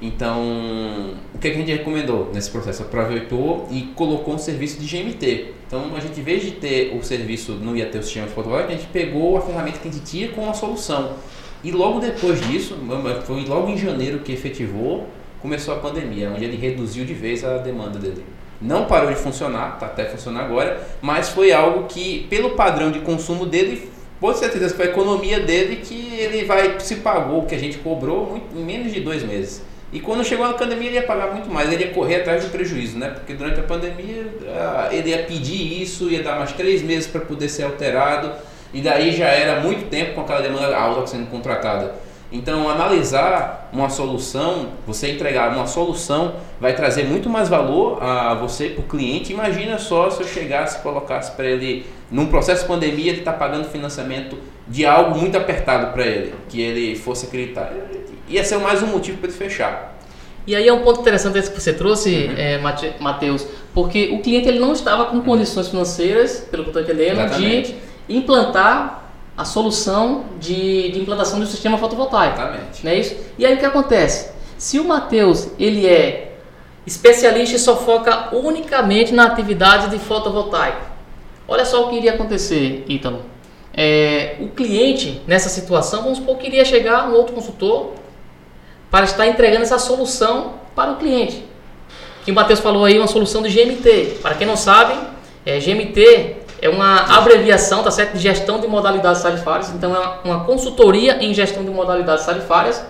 então, o que, é que a gente recomendou nesse processo? Aproveitou e colocou um serviço de GMT. Então, a gente, em vez de ter o serviço, não ia ter o sistema de fotovoltaico, a gente pegou a ferramenta que a gente tinha com a solução. E logo depois disso, foi logo em janeiro que efetivou, começou a pandemia, onde ele reduziu de vez a demanda dele. Não parou de funcionar, está até funcionando agora, mas foi algo que, pelo padrão de consumo dele, com certeza foi a economia dele que ele vai se pagou o que a gente cobrou muito, em menos de dois meses. E quando chegou a pandemia, ele ia pagar muito mais, ele ia correr atrás do prejuízo, né? Porque durante a pandemia ah, ele ia pedir isso, ia dar mais três meses para poder ser alterado, e daí já era muito tempo com aquela demanda alta sendo contratada. Então, analisar uma solução, você entregar uma solução, vai trazer muito mais valor a você, para o cliente. Imagina só se eu chegasse e colocasse para ele, num processo de pandemia, ele está pagando financiamento de algo muito apertado para ele, que ele fosse acreditar ia ser mais um motivo para ele fechar. E aí é um ponto interessante esse que você trouxe, uhum. é, Matheus, porque o cliente ele não estava com condições financeiras, pelo que eu estou entendendo, Exatamente. de implantar a solução de, de, implantação do sistema fotovoltaico. Exatamente. Não é isso? E aí o que acontece? Se o Matheus ele é especialista e só foca unicamente na atividade de fotovoltaico, olha só o que iria acontecer, Ítalo. É, o cliente, nessa situação, vamos supor que iria chegar um outro consultor para estar entregando essa solução para o cliente. Que o Matheus falou aí, uma solução de GMT. Para quem não sabe, é, GMT é uma abreviação tá certo, de gestão de modalidades tarifárias. Então, é uma consultoria em gestão de modalidades tarifárias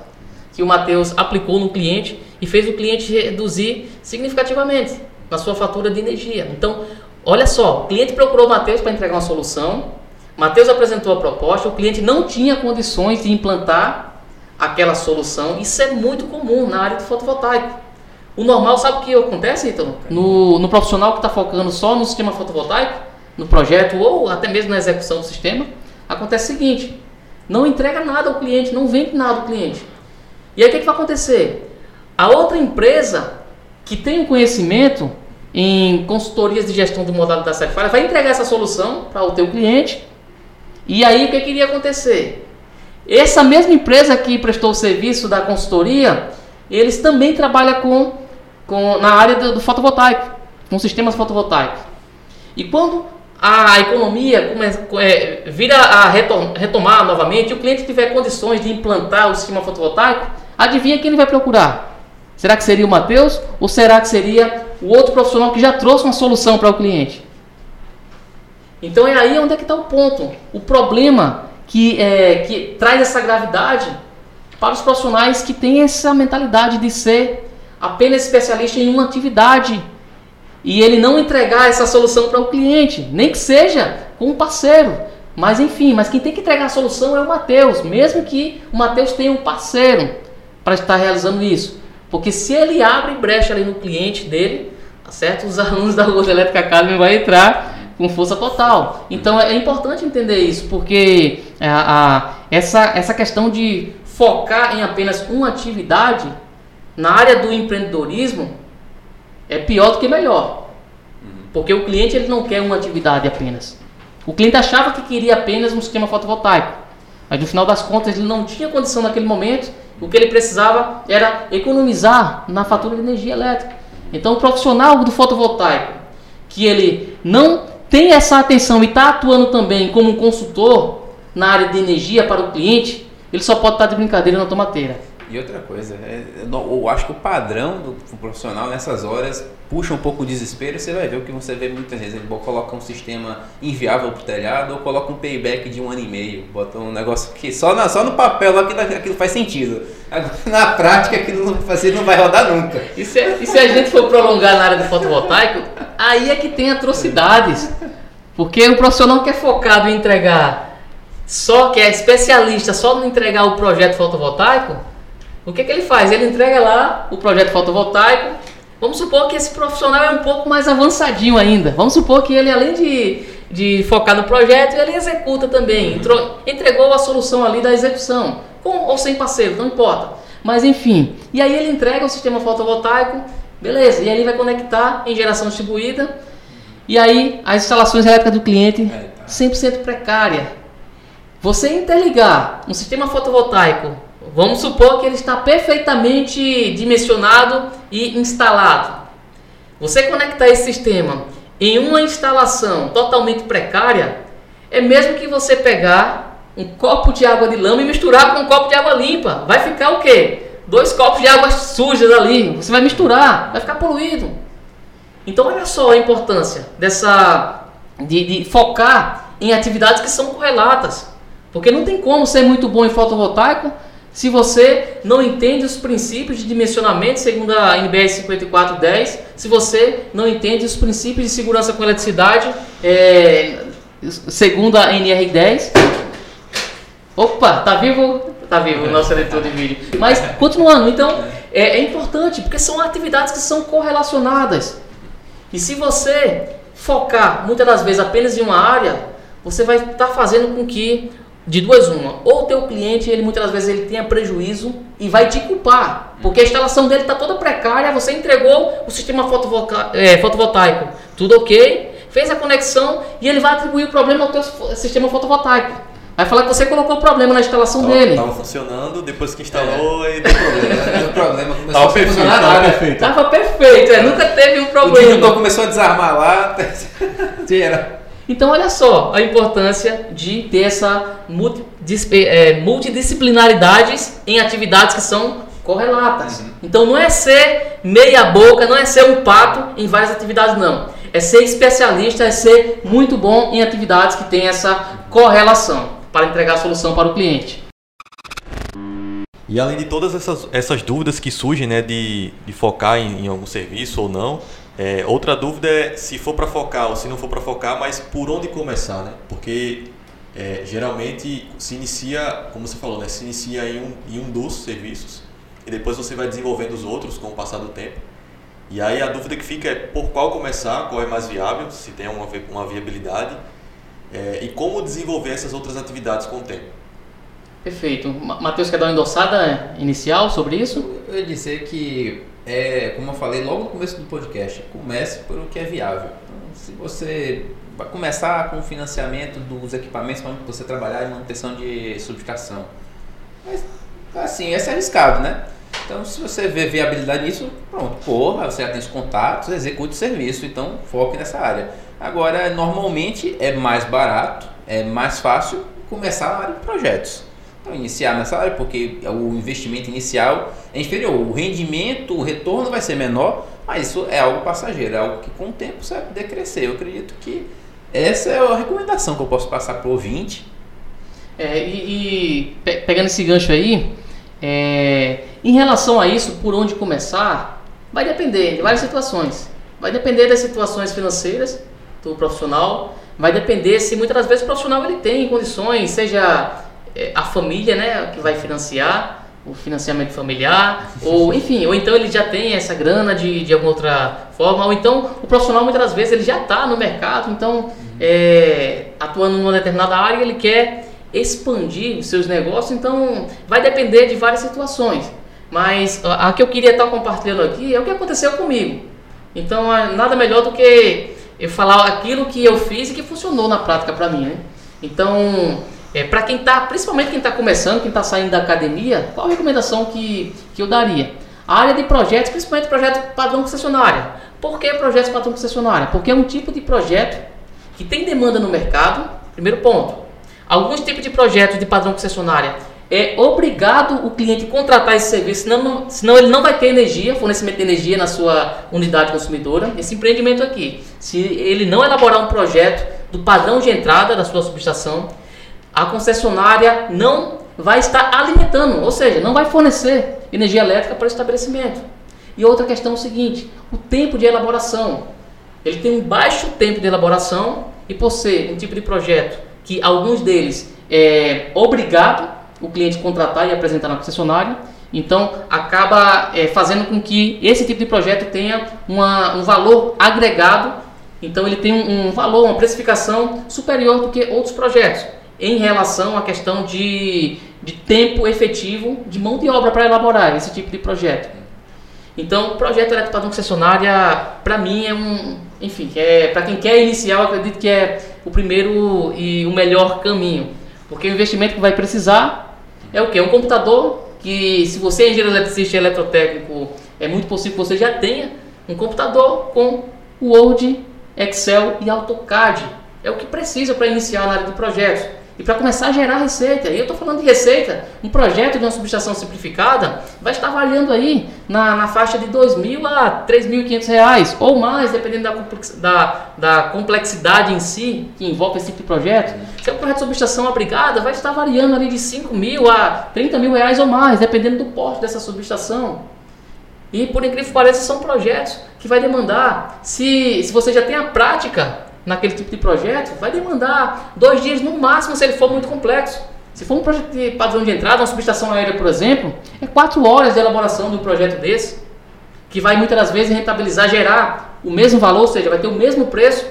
que o Matheus aplicou no cliente e fez o cliente reduzir significativamente na sua fatura de energia. Então, olha só, o cliente procurou o Matheus para entregar uma solução, Matheus apresentou a proposta, o cliente não tinha condições de implantar aquela solução. Isso é muito comum na área de fotovoltaico. O normal, sabe o que acontece, Ítalo? No, no profissional que está focando só no sistema fotovoltaico, no projeto ou até mesmo na execução do sistema, acontece o seguinte: não entrega nada ao cliente, não vende nada ao cliente. E aí o que, que vai acontecer? A outra empresa que tem um conhecimento em consultorias de gestão de modalidade tarifária vai entregar essa solução para o teu cliente. E aí o que, que iria acontecer? Essa mesma empresa que prestou o serviço da consultoria, eles também trabalham com, com na área do, do fotovoltaico, com sistemas fotovoltaicos. E quando a economia começa, é, vira a retomar novamente, o cliente tiver condições de implantar o sistema fotovoltaico, adivinha quem ele vai procurar? Será que seria o Matheus ou será que seria o outro profissional que já trouxe uma solução para o cliente? Então é aí onde é que está o ponto. O problema que, é, que traz essa gravidade para os profissionais que têm essa mentalidade de ser apenas especialista em uma atividade e ele não entregar essa solução para o cliente, nem que seja com um parceiro. Mas enfim, mas quem tem que entregar a solução é o Mateus, mesmo que o Mateus tenha um parceiro para estar realizando isso. Porque se ele abre brecha ali no cliente dele, tá certo? Os alunos da Luz Elétrica Academy vão entrar com força total. Então é importante entender isso, porque a, é, a, essa, essa questão de focar em apenas uma atividade na área do empreendedorismo é pior do que melhor. Porque o cliente ele não quer uma atividade apenas. O cliente achava que queria apenas um sistema fotovoltaico, mas no final das contas ele não tinha condição naquele momento. O que ele precisava era economizar na fatura de energia elétrica. Então, o profissional do fotovoltaico que ele não tem essa atenção e está atuando também como um consultor na área de energia para o cliente, ele só pode estar de brincadeira na tomateira. E outra coisa, é, eu acho que o padrão do profissional nessas horas puxa um pouco o desespero. Você vai ver o que você vê muitas vezes. Ele coloca um sistema inviável para o telhado ou coloca um payback de um ano e meio. Bota um negócio que só, na, só no papel aquilo, aquilo faz sentido. Na prática aquilo não, fazer, não vai rodar nunca. E se, e se a gente for prolongar na área do fotovoltaico, aí é que tem atrocidades. Porque o profissional que é focado em entregar, só que é especialista só no entregar o projeto fotovoltaico o que, que ele faz? Ele entrega lá o projeto fotovoltaico. Vamos supor que esse profissional é um pouco mais avançadinho ainda. Vamos supor que ele, além de, de focar no projeto, ele executa também. Entrou, entregou a solução ali da execução, com ou sem parceiro, não importa. Mas enfim, e aí ele entrega o sistema fotovoltaico, beleza, e aí ele vai conectar em geração distribuída. E aí as instalações elétricas do cliente 100% tá. precária. Você interligar um sistema fotovoltaico Vamos supor que ele está perfeitamente dimensionado e instalado. Você conectar esse sistema em uma instalação totalmente precária, é mesmo que você pegar um copo de água de lama e misturar com um copo de água limpa. Vai ficar o quê? Dois copos de água sujas ali. Você vai misturar, vai ficar poluído. Então olha só a importância dessa de, de focar em atividades que são correlatas. Porque não tem como ser muito bom em fotovoltaico se você não entende os princípios de dimensionamento segundo a NBR 5410, se você não entende os princípios de segurança com eletricidade é, segundo a NR10. Opa, tá vivo? Tá vivo o nosso editor de vídeo. Mas, continuando, então, é, é importante, porque são atividades que são correlacionadas. E se você focar, muitas das vezes, apenas em uma área, você vai estar tá fazendo com que de duas uma, ou o teu cliente, ele muitas vezes ele tenha prejuízo e vai te culpar, porque a instalação dele está toda precária, você entregou o sistema é, fotovoltaico, tudo ok, fez a conexão e ele vai atribuir o problema ao teu sistema fotovoltaico. Vai falar que você colocou problema na instalação tava, dele. Estava funcionando, depois que instalou é. e deu problema. Deu problema, começou tava a perfeito, Tava perfeito. Tava perfeito, é, nunca teve um problema. O diretor começou a desarmar lá, tira. Então, olha só a importância de ter essa é, multidisciplinaridade em atividades que são correlatas. Uhum. Então, não é ser meia boca, não é ser um pato em várias atividades, não. É ser especialista, é ser muito bom em atividades que têm essa correlação para entregar a solução para o cliente. E além de todas essas, essas dúvidas que surgem né, de, de focar em, em algum serviço ou não, é, outra dúvida é se for para focar ou se não for para focar, mas por onde começar, né? Porque é, geralmente se inicia, como você falou, né? Se inicia em um, em um dos serviços e depois você vai desenvolvendo os outros com o passar do tempo. E aí a dúvida que fica é por qual começar, qual é mais viável, se tem uma, uma viabilidade é, e como desenvolver essas outras atividades com o tempo. Perfeito. Matheus, quer dar uma endossada inicial sobre isso? Eu ia dizer que é, como eu falei logo no começo do podcast, comece por o que é viável. Então, se você vai começar com o financiamento dos equipamentos para você trabalhar em manutenção de subestação. Mas, assim, é arriscado, né? Então, se você vê viabilidade nisso, pronto, porra, você já tem os contatos, execute o serviço, então foque nessa área. Agora, normalmente é mais barato, é mais fácil começar na área de projetos. Então, iniciar nessa área, porque o investimento inicial é inferior. O rendimento, o retorno vai ser menor, mas isso é algo passageiro, é algo que com o tempo você vai poder crescer. Eu acredito que essa é a recomendação que eu posso passar para o ouvinte. É, e, e, pegando esse gancho aí, é, em relação a isso, por onde começar, vai depender de várias situações. Vai depender das situações financeiras do profissional, vai depender se muitas das vezes o profissional ele tem condições, seja é, a família, né, que vai financiar o financiamento familiar, ou enfim, ou então ele já tem essa grana de, de alguma outra forma, ou então o profissional muitas das vezes ele já está no mercado, então uhum. é, atuando numa determinada área ele quer expandir os seus negócios, então vai depender de várias situações. Mas a, a que eu queria estar compartilhando aqui é o que aconteceu comigo. Então nada melhor do que eu falar aquilo que eu fiz e que funcionou na prática para mim, né? Então, é, para quem está, principalmente quem está começando, quem está saindo da academia, qual a recomendação que, que eu daria? A área de projetos, principalmente projeto padrão concessionária. Por que projetos padrão concessionária? Porque é um tipo de projeto que tem demanda no mercado, primeiro ponto. Alguns tipos de projetos de padrão concessionária é obrigado o cliente contratar esse serviço, senão, senão ele não vai ter energia, fornecimento de energia na sua unidade consumidora. Esse empreendimento aqui, se ele não elaborar um projeto do padrão de entrada da sua subestação, a concessionária não vai estar alimentando, ou seja, não vai fornecer energia elétrica para o estabelecimento. E outra questão é o seguinte: o tempo de elaboração. Ele tem um baixo tempo de elaboração e por ser um tipo de projeto que alguns deles é obrigado o cliente contratar e apresentar na concessionária. Então, acaba é, fazendo com que esse tipo de projeto tenha uma, um valor agregado. Então, ele tem um, um, valor, uma precificação superior do que outros projetos em relação à questão de, de tempo efetivo de mão de obra para elaborar esse tipo de projeto. Então, o projeto elétrico padrão concessionária, para mim, é um. Enfim, é, para quem quer iniciar, eu acredito que é o primeiro e o melhor caminho. Porque o investimento que vai precisar é o que? Um computador que, se você é engenheiro eletricista e eletrotécnico, é muito possível que você já tenha um computador com Word, Excel e AutoCAD. É o que precisa para iniciar na área de projetos e para começar a gerar receita. E eu estou falando de receita, um projeto de uma subestação simplificada vai estar variando aí na, na faixa de R$ 2.000 a R$ 3.500 ou mais, dependendo da, da, da, complexidade em si que envolve esse tipo de projeto. Se é um projeto de subestação abrigada, vai estar variando ali de R$ mil a R$ mil reais ou mais, dependendo do porte dessa subestação. E por incrível que pareça, são projetos que vai demandar, se, se você já tem a prática naquele tipo de projeto, vai demandar dois dias no máximo se ele for muito complexo. Se for um projeto de padrão de entrada, uma subestação aérea, por exemplo, é quatro horas de elaboração de um projeto desse, que vai muitas das vezes rentabilizar, gerar o mesmo valor, ou seja, vai ter o mesmo preço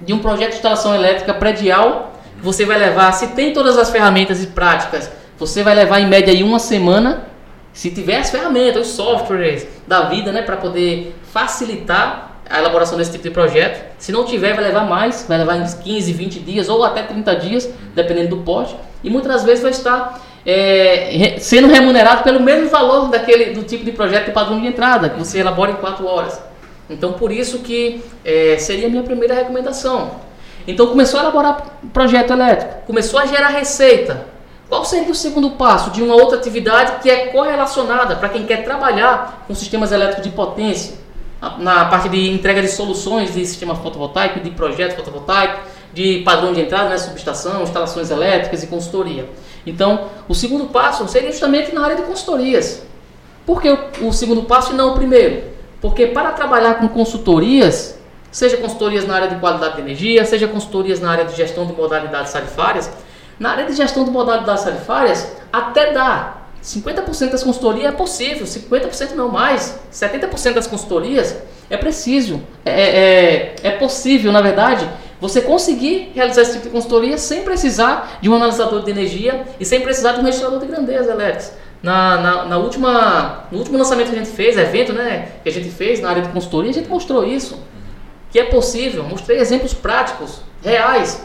de um projeto de instalação elétrica predial. Você vai levar, se tem todas as ferramentas e práticas, você vai levar em média aí uma semana, se tiver as ferramentas, os softwares da vida, né, para poder facilitar a elaboração desse tipo de projeto. Se não tiver, vai levar mais, vai levar uns 15, 20 dias ou até 30 dias, dependendo do porte. E muitas das vezes vai estar é, sendo remunerado pelo mesmo valor daquele, do tipo de projeto de padrão de entrada, que você elabora em 4 horas. Então, por isso que é, seria a minha primeira recomendação. Então, começou a elaborar projeto elétrico, começou a gerar receita. Qual seria o segundo passo de uma outra atividade que é correlacionada para quem quer trabalhar com sistemas elétricos de potência? Na parte de entrega de soluções de sistema fotovoltaico, de projeto fotovoltaico, de padrão de entrada, né, subestação, instalações elétricas e consultoria. Então, o segundo passo seria justamente na área de consultorias. Por que o, segundo passo e não o primeiro? Porque para trabalhar com consultorias, seja consultorias na área de qualidade de energia, seja consultorias na área de gestão de modalidades tarifárias, na área de gestão de modalidades tarifárias até dá, 50% das consultorias é possível, 50% não mais, 70% das consultorias é preciso, é, é, é, é possível, na verdade, você conseguir realizar esse tipo de consultoria sem precisar de um analisador de energia e sem precisar de um registrador de grandeza elétricas. Na, na, na, última, no último lançamento que a gente fez, evento né, que a gente fez na área de consultoria, a gente mostrou isso, que é possível. Mostrei exemplos práticos, reais,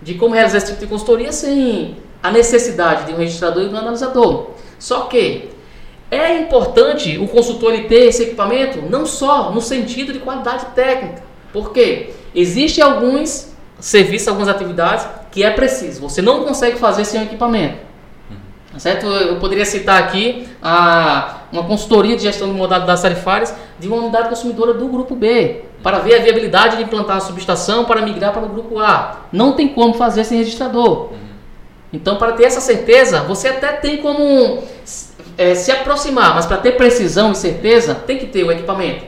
de como realizar esse tipo de consultoria sem a necessidade de um registrador e de um analisador. Só que é importante o consultor ele ter esse equipamento não só no sentido de qualidade técnica, porque existem alguns serviços, algumas atividades que é preciso. Você não consegue fazer sem um equipamento. Tá certo? Eu poderia citar aqui a, uma consultoria de gestão de modalidades tarifárias de uma unidade consumidora do grupo B, para ver a viabilidade de implantar a subestação para migrar para o grupo A. Não tem como fazer sem registrador. Então, para ter essa certeza, você até tem como é, se aproximar, mas para ter precisão e certeza, tem que ter o equipamento.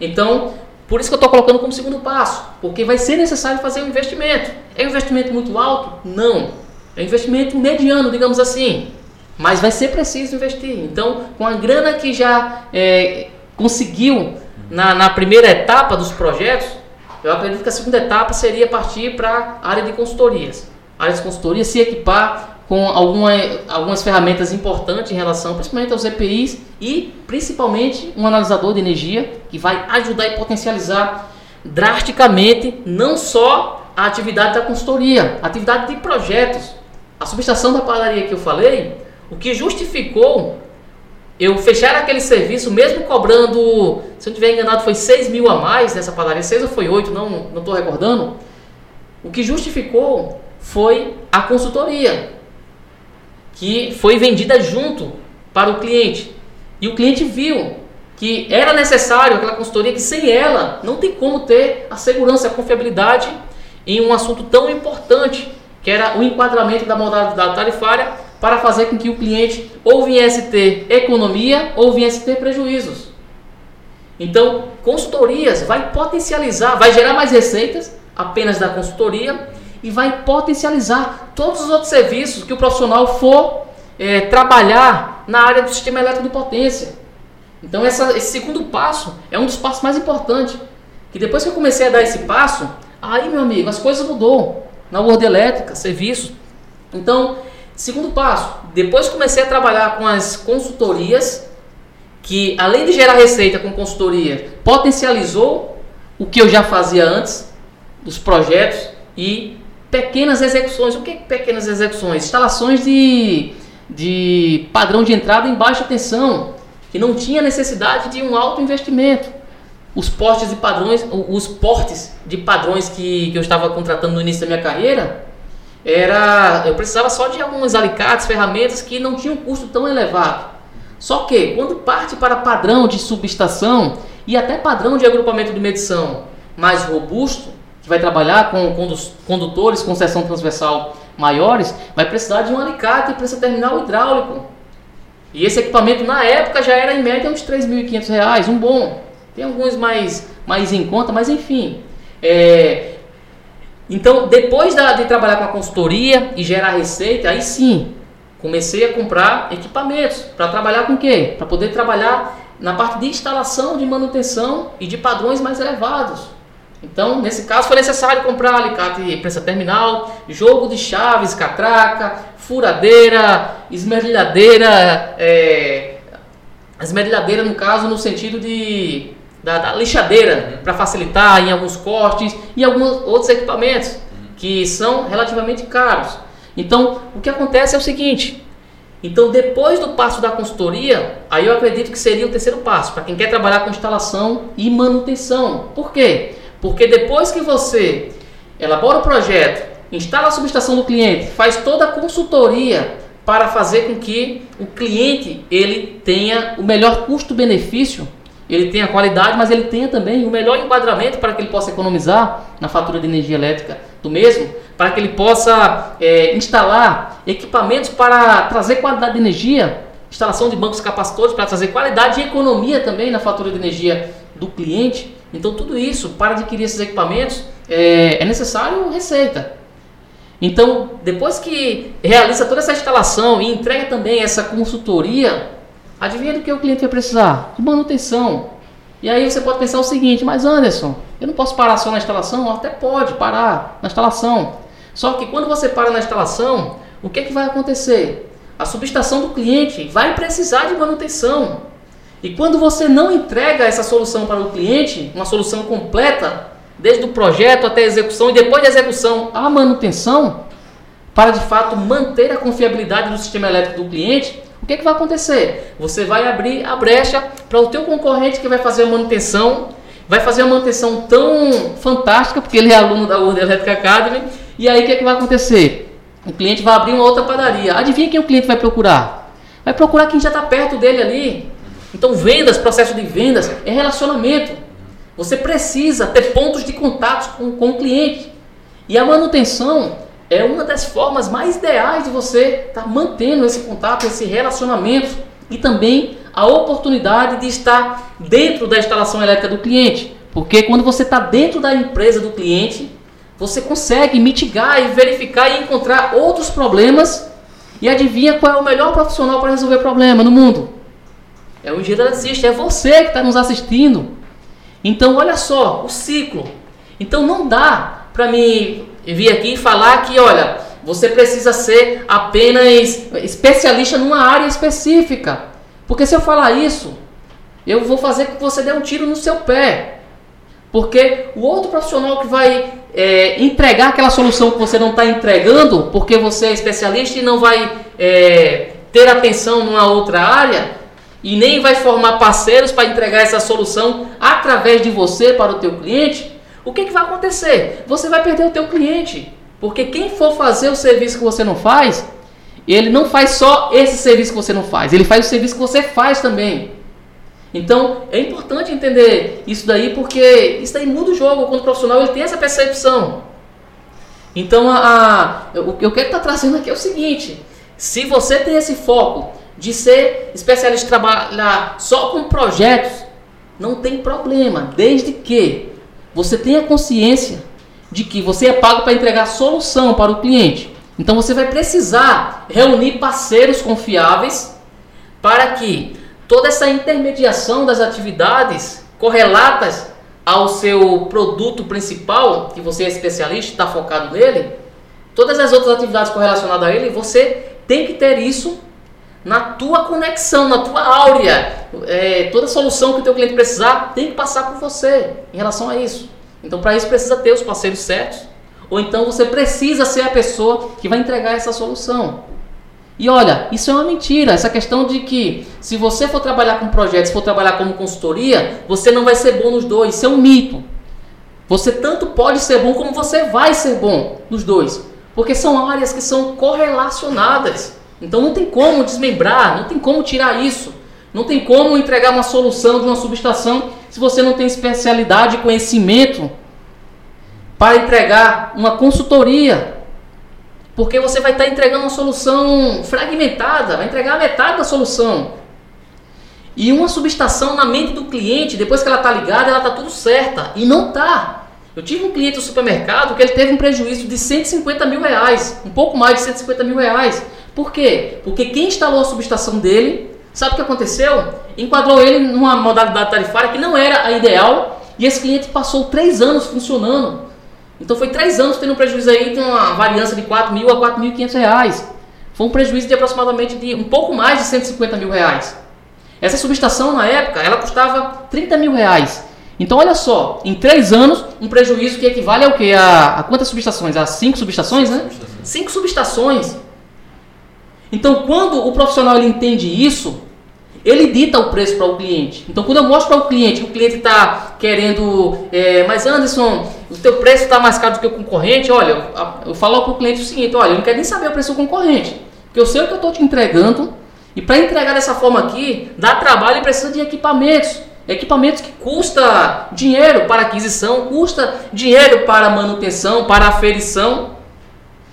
Então, por isso que eu estou colocando como segundo passo, porque vai ser necessário fazer um investimento. É um investimento muito alto? Não. É um investimento mediano, digamos assim. Mas vai ser preciso investir. Então, com a grana que já é, conseguiu na, na primeira etapa dos projetos, eu acredito que a segunda etapa seria partir para a área de consultorias áreas de consultoria, se equipar com alguma, algumas ferramentas importantes em relação principalmente aos EPIs e principalmente um analisador de energia que vai ajudar e potencializar drasticamente não só a atividade da consultoria, a atividade de projetos. A subestação da padaria que eu falei, o que justificou eu fechar aquele serviço, mesmo cobrando, se eu não estiver enganado, foi 6 mil a mais nessa padaria, 6 ou foi 8, não estou recordando. O que justificou foi a consultoria, que foi vendida junto para o cliente. E o cliente viu que era necessário aquela consultoria, que sem ela não tem como ter a segurança, a confiabilidade em um assunto tão importante, que era o enquadramento da modalidade tarifária para fazer com que o cliente ou viesse ter economia ou viesse ter prejuízos. Então, consultorias vai potencializar, vai gerar mais receitas apenas da consultoria e vai potencializar todos os outros serviços que o profissional for é, trabalhar na área do sistema elétrico de potência. Então essa, esse segundo passo é um dos passos mais importantes. Que depois que eu comecei a dar esse passo, aí meu amigo, as coisas mudou na Word Elétrica, serviços. Então, segundo passo, depois comecei a trabalhar com as consultorias, que além de gerar receita com consultoria, potencializou o que eu já fazia antes, dos projetos e pequenas execuções. O que é pequenas execuções? Instalações de, de padrão de entrada em baixa tensão, que não tinha necessidade de um alto investimento. Os portes de padrões, os portes de padrões que, que eu estava contratando no início da minha carreira, era eu precisava só de alguns alicates, ferramentas que não tinham um custo tão elevado. Só que quando parte para padrão de subestação e até padrão de agrupamento de medição mais robusto, vai trabalhar com condutores com seção transversal maiores, vai precisar de um alicate para esse terminal hidráulico. E esse equipamento na época já era em média uns R$ 3.500, um bom. Tem alguns mais, mais em conta, mas enfim. É, então, depois da, de trabalhar com a consultoria e gerar receita, aí sim, comecei a comprar equipamentos para trabalhar com o quê? Para poder trabalhar na parte de instalação, de manutenção e de padrões mais elevados. Então, nesse caso, foi necessário comprar alicate prensa terminal, jogo de chaves, catraca, furadeira, esmerilhadeira, é, esmerilhadeira no caso no sentido de da, da lixadeira para facilitar em alguns cortes e alguns outros equipamentos que são relativamente caros. Então, o que acontece é o seguinte: então, depois do passo da consultoria, aí eu acredito que seria o terceiro passo para quem quer trabalhar com instalação e manutenção. Por quê? Porque depois que você elabora o projeto, instala a subestação do cliente, faz toda a consultoria para fazer com que o cliente ele tenha o melhor custo-benefício, ele tenha qualidade, mas ele tenha também o melhor enquadramento para que ele possa economizar na fatura de energia elétrica do mesmo, para que ele possa é, instalar equipamentos para trazer qualidade de energia, instalação de bancos capacitores para trazer qualidade e economia também na fatura de energia do cliente. Então, tudo isso, para adquirir esses equipamentos, é, é necessário receita. Então, depois que realiza toda essa instalação e entrega também essa consultoria, adivinha do que o cliente vai precisar? De manutenção. E aí você pode pensar o seguinte, mas Anderson, eu não posso parar só na instalação? Até pode parar na instalação. Só que quando você para na instalação, o que, é que vai acontecer? A subestação do cliente vai precisar de manutenção. E quando você não entrega essa solução para o cliente, uma solução completa, desde o projeto até a execução e depois da execução a manutenção, para de fato manter a confiabilidade do sistema elétrico do cliente, o que, é que vai acontecer? Você vai abrir a brecha para o teu concorrente que vai fazer a manutenção, vai fazer uma manutenção tão fantástica, porque ele é aluno da World Electric Academy, e aí o que, é que vai acontecer? O cliente vai abrir uma outra padaria. Adivinha quem o cliente vai procurar? Vai procurar quem já está perto dele ali. Então, vendas, processo de vendas é relacionamento. Você precisa ter pontos de contato com, com o cliente. E a manutenção é uma das formas mais ideais de você estar tá mantendo esse contato, esse relacionamento e também a oportunidade de estar dentro da instalação elétrica do cliente. Porque quando você está dentro da empresa do cliente, você consegue mitigar e verificar e encontrar outros problemas e adivinha qual é o melhor profissional para resolver problema no mundo? É o eletricista, é você que está nos assistindo. Então, olha só, o ciclo. Então, não dá para mim vir aqui e falar que, olha, você precisa ser apenas especialista numa área específica. Porque se eu falar isso, eu vou fazer com que você dê um tiro no seu pé. Porque o outro profissional que vai é, entregar aquela solução que você não está entregando, porque você é especialista e não vai é, ter atenção numa outra área, e nem vai formar parceiros para entregar essa solução através de você para o teu cliente, o que, que vai acontecer? Você vai perder o teu cliente. Porque quem for fazer o serviço que você não faz, ele não faz só esse serviço que você não faz, ele faz o serviço que você faz também. Então é importante entender isso daí porque isso daí muda o jogo quando o profissional ele tem essa percepção. Então a, a o que eu quero estar trazendo aqui é o seguinte: se você tem esse foco de ser especialista trabalhar só com projetos, não tem problema, desde que você tenha consciência de que você é pago para entregar solução para o cliente. Então você vai precisar reunir parceiros confiáveis para que toda essa intermediação das atividades correlatas ao seu produto principal, que você é especialista, está focado nele, todas as outras atividades correlacionadas a ele, você tem que ter isso na tua conexão, na tua áurea. É, toda solução que o teu cliente precisar tem que passar por você em relação a isso. Então, para isso precisa ter os parceiros certos, ou então você precisa ser a pessoa que vai entregar essa solução. E olha, isso é uma mentira. Essa questão de que se você for trabalhar com projetos, for trabalhar como consultoria, você não vai ser bom nos dois. Isso é um mito. Você tanto pode ser bom como você vai ser bom nos dois. Porque são áreas que são correlacionadas. Então não tem como desmembrar, não tem como tirar isso. Não tem como entregar uma solução de uma subestação se você não tem especialidade e conhecimento para entregar uma consultoria. Porque você vai estar entregando uma solução fragmentada, vai entregar a metade da solução. E uma subestação na mente do cliente, depois que ela está ligada, ela está tudo certa. E não está. Eu tive um cliente do supermercado que ele teve um prejuízo de 150 mil reais, um pouco mais de 150 mil reais. Por quê? Porque quem instalou a subestação dele, sabe o que aconteceu? Enquadrou ele numa modalidade tarifária que não era a ideal e esse cliente passou três anos funcionando. Então foi três anos tendo um prejuízo aí, com uma variância de 4 mil a 4.500 reais. Foi um prejuízo de aproximadamente de um pouco mais de 150 mil reais. Essa subestação na época, ela custava 30 mil reais. Então olha só, em três anos, um prejuízo que equivale ao que? A, a quantas subestações? A cinco subestações, né? Cinco subestações. Então quando o profissional ele entende isso, ele dita o preço para o cliente. Então, quando eu mostro para o cliente que o cliente está querendo, é, mas Anderson, o teu preço está mais caro do que o concorrente, olha, eu, eu falo para o cliente o seguinte: olha, eu não quero nem saber o preço do concorrente, porque eu sei o que eu estou te entregando, e para entregar dessa forma aqui, dá trabalho e precisa de equipamentos. Equipamentos que custa dinheiro para aquisição, custa dinheiro para manutenção, para aferição.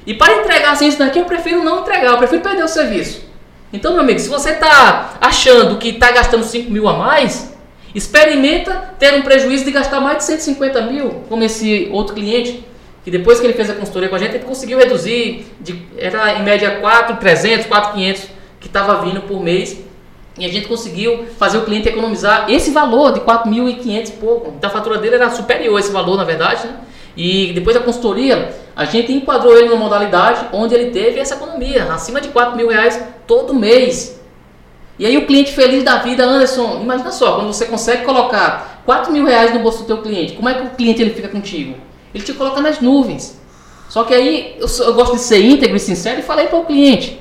E para entregar assim isso daqui, eu prefiro não entregar, eu prefiro perder o serviço. Então, meu amigo, se você está achando que está gastando 5 mil a mais, experimenta ter um prejuízo de gastar mais de 150 mil, como esse outro cliente, que depois que ele fez a consultoria com a gente, ele conseguiu reduzir, de, era em média 4,300, 4,500 que estava vindo por mês, e a gente conseguiu fazer o cliente economizar esse valor de 4.500 e pouco. Então a fatura dele era superior a esse valor, na verdade, né? E depois da consultoria, a gente enquadrou ele numa modalidade onde ele teve essa economia, acima de 4 mil reais todo mês. E aí o cliente feliz da vida, Anderson, imagina só, quando você consegue colocar 4 mil reais no bolso do teu cliente, como é que o cliente ele fica contigo? Ele te coloca nas nuvens. Só que aí eu, eu gosto de ser íntegro e sincero e falei para o cliente: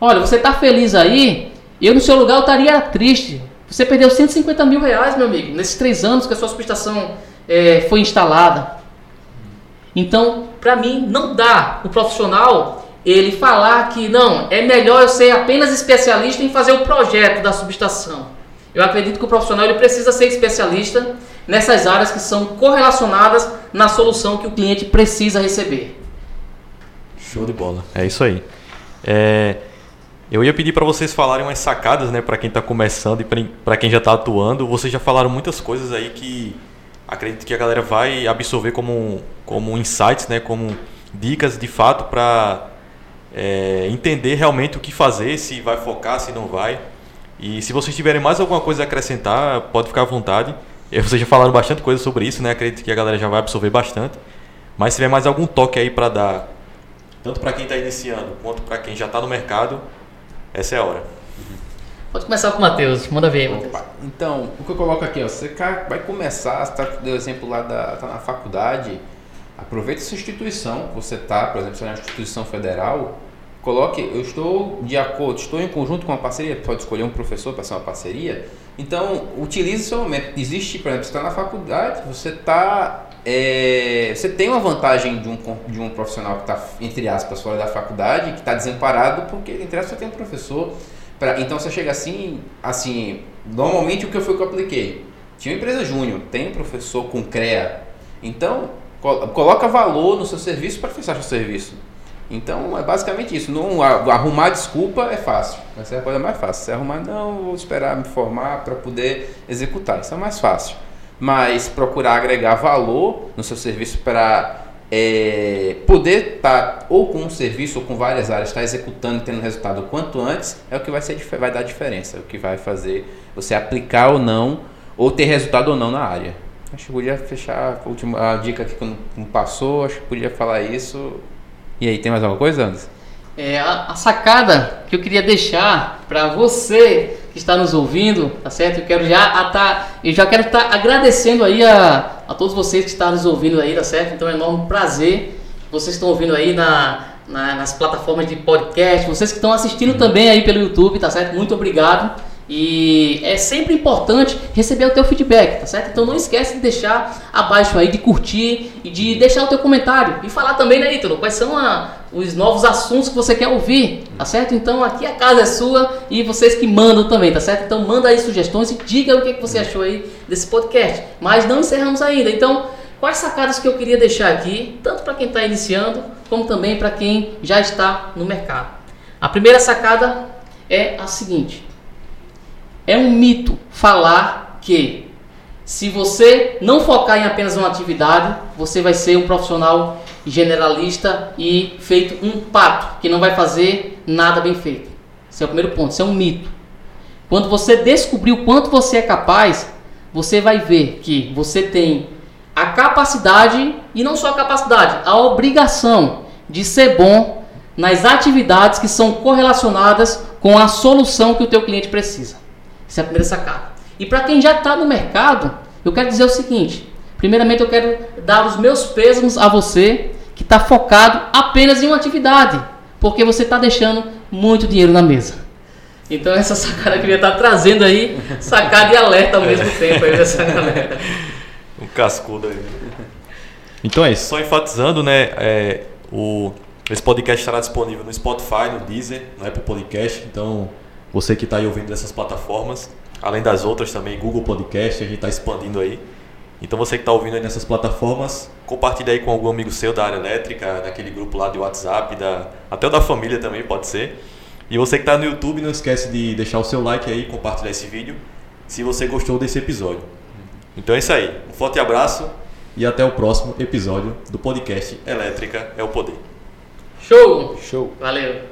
olha, você está feliz aí, eu no seu lugar eu estaria triste. Você perdeu 150 mil reais, meu amigo, nesses três anos que a sua prestação é, foi instalada. Então, para mim, não dá o profissional ele falar que não, é melhor eu ser apenas especialista em fazer o projeto da subestação. Eu acredito que o profissional ele precisa ser especialista nessas áreas que são correlacionadas na solução que o cliente precisa receber. Show de bola. É isso aí. É, eu ia pedir para vocês falarem umas sacadas, né, para quem está começando e para quem já está atuando. Vocês já falaram muitas coisas aí que acredito que a galera vai absorver como, como insights, né, como dicas de fato para é, entender realmente o que fazer, se vai focar, se não vai. E se vocês tiverem mais alguma coisa a acrescentar, pode ficar à vontade. Vocês já falaram bastante coisa sobre isso, né? Acredito que a galera já vai absorver bastante. Mas se tiver mais algum toque aí para dar, tanto para quem está iniciando quanto para quem já está no mercado, essa é a hora. Pode começar com o Matheus, manda ver, Matheus. Então, o que eu coloco aqui, ó, você vai começar, você tá, deu exemplo lá da, tá na faculdade, aproveita essa instituição que você tá, por exemplo, se é uma instituição federal, coloque, eu estou de acordo, estou em conjunto com uma parceria, pode escolher um professor para ser uma parceria, então utilize seu momento. Existe, por exemplo, você está na faculdade, você está é, você tem uma vantagem de um, de um profissional que está, entre aspas, fora da faculdade, que está desamparado, porque, entre aspas, você tem um professor. Pra, então você chega assim, assim, normalmente o que foi que eu apliquei? Tinha uma empresa júnior, tem um professor com CREA. Então, col- coloca valor no seu serviço para fechar seu serviço. Então é basicamente isso. Não, arrumar desculpa é fácil. Essa é a coisa mais fácil. Se arrumar, não, vou esperar me formar para poder executar. Isso é mais fácil. Mas procurar agregar valor no seu serviço para é, poder estar ou com um serviço ou com várias áreas, estar executando e tendo resultado quanto antes, é o que vai, ser, vai dar diferença. É o que vai fazer você aplicar ou não, ou ter resultado ou não na área. Acho que podia fechar a última a dica aqui que não passou, acho que podia falar isso. E aí, tem mais alguma coisa, Anderson? É, a, a sacada que eu queria deixar para você que está nos ouvindo, tá certo? Eu quero já estar, eu já quero estar agradecendo aí a, a todos vocês que estão nos ouvindo aí, tá certo? Então é um enorme prazer vocês estão ouvindo aí na, na- nas plataformas de podcast, vocês que estão assistindo também aí pelo YouTube, tá certo? Muito obrigado. E é sempre importante receber o teu feedback, tá certo? Então não esquece de deixar abaixo aí, de curtir e de deixar o teu comentário. E falar também, né, Ítalo, quais são a- os novos assuntos que você quer ouvir, tá certo? Então aqui a casa é sua e vocês que mandam também, tá certo? Então manda aí sugestões e diga o que, que você achou aí desse podcast. Mas não encerramos ainda, então quais sacadas que eu queria deixar aqui, tanto para quem está iniciando, como também para quem já está no mercado. A primeira sacada é a seguinte: é um mito falar que se você não focar em apenas uma atividade, você vai ser um profissional generalista e feito um pato, que não vai fazer nada bem feito. Esse é o primeiro ponto, isso é um mito. Quando você descobrir o quanto você é capaz, você vai ver que você tem a capacidade, e não só a capacidade, a obrigação de ser bom nas atividades que são correlacionadas com a solução que o teu cliente precisa. Essa é a primeira sacada. E para quem já está no mercado, eu quero dizer o seguinte: primeiramente, eu quero dar os meus pêsames a você que está focado apenas em uma atividade, porque você está deixando muito dinheiro na mesa. Então, essa sacada eu queria estar trazendo aí, sacada e alerta ao mesmo tempo aí dessa galera. Um cascudo aí. Então é isso. Só enfatizando, né? é, o, esse podcast estará disponível no Spotify, no Deezer, no Apple Podcast. Então, você que está aí ouvindo dessas plataformas, além das outras também, Google Podcast, a gente está expandindo aí. Então, você que está ouvindo aí nessas plataformas, compartilha aí com algum amigo seu da área elétrica, daquele grupo lá de WhatsApp, da, até o da família também pode ser. E você que está no YouTube, não esquece de deixar o seu like aí, compartilhar esse vídeo, se você gostou desse episódio. Então é isso aí. Um forte abraço e até o próximo episódio do podcast Elétrica é o Poder. Show! Show! Valeu!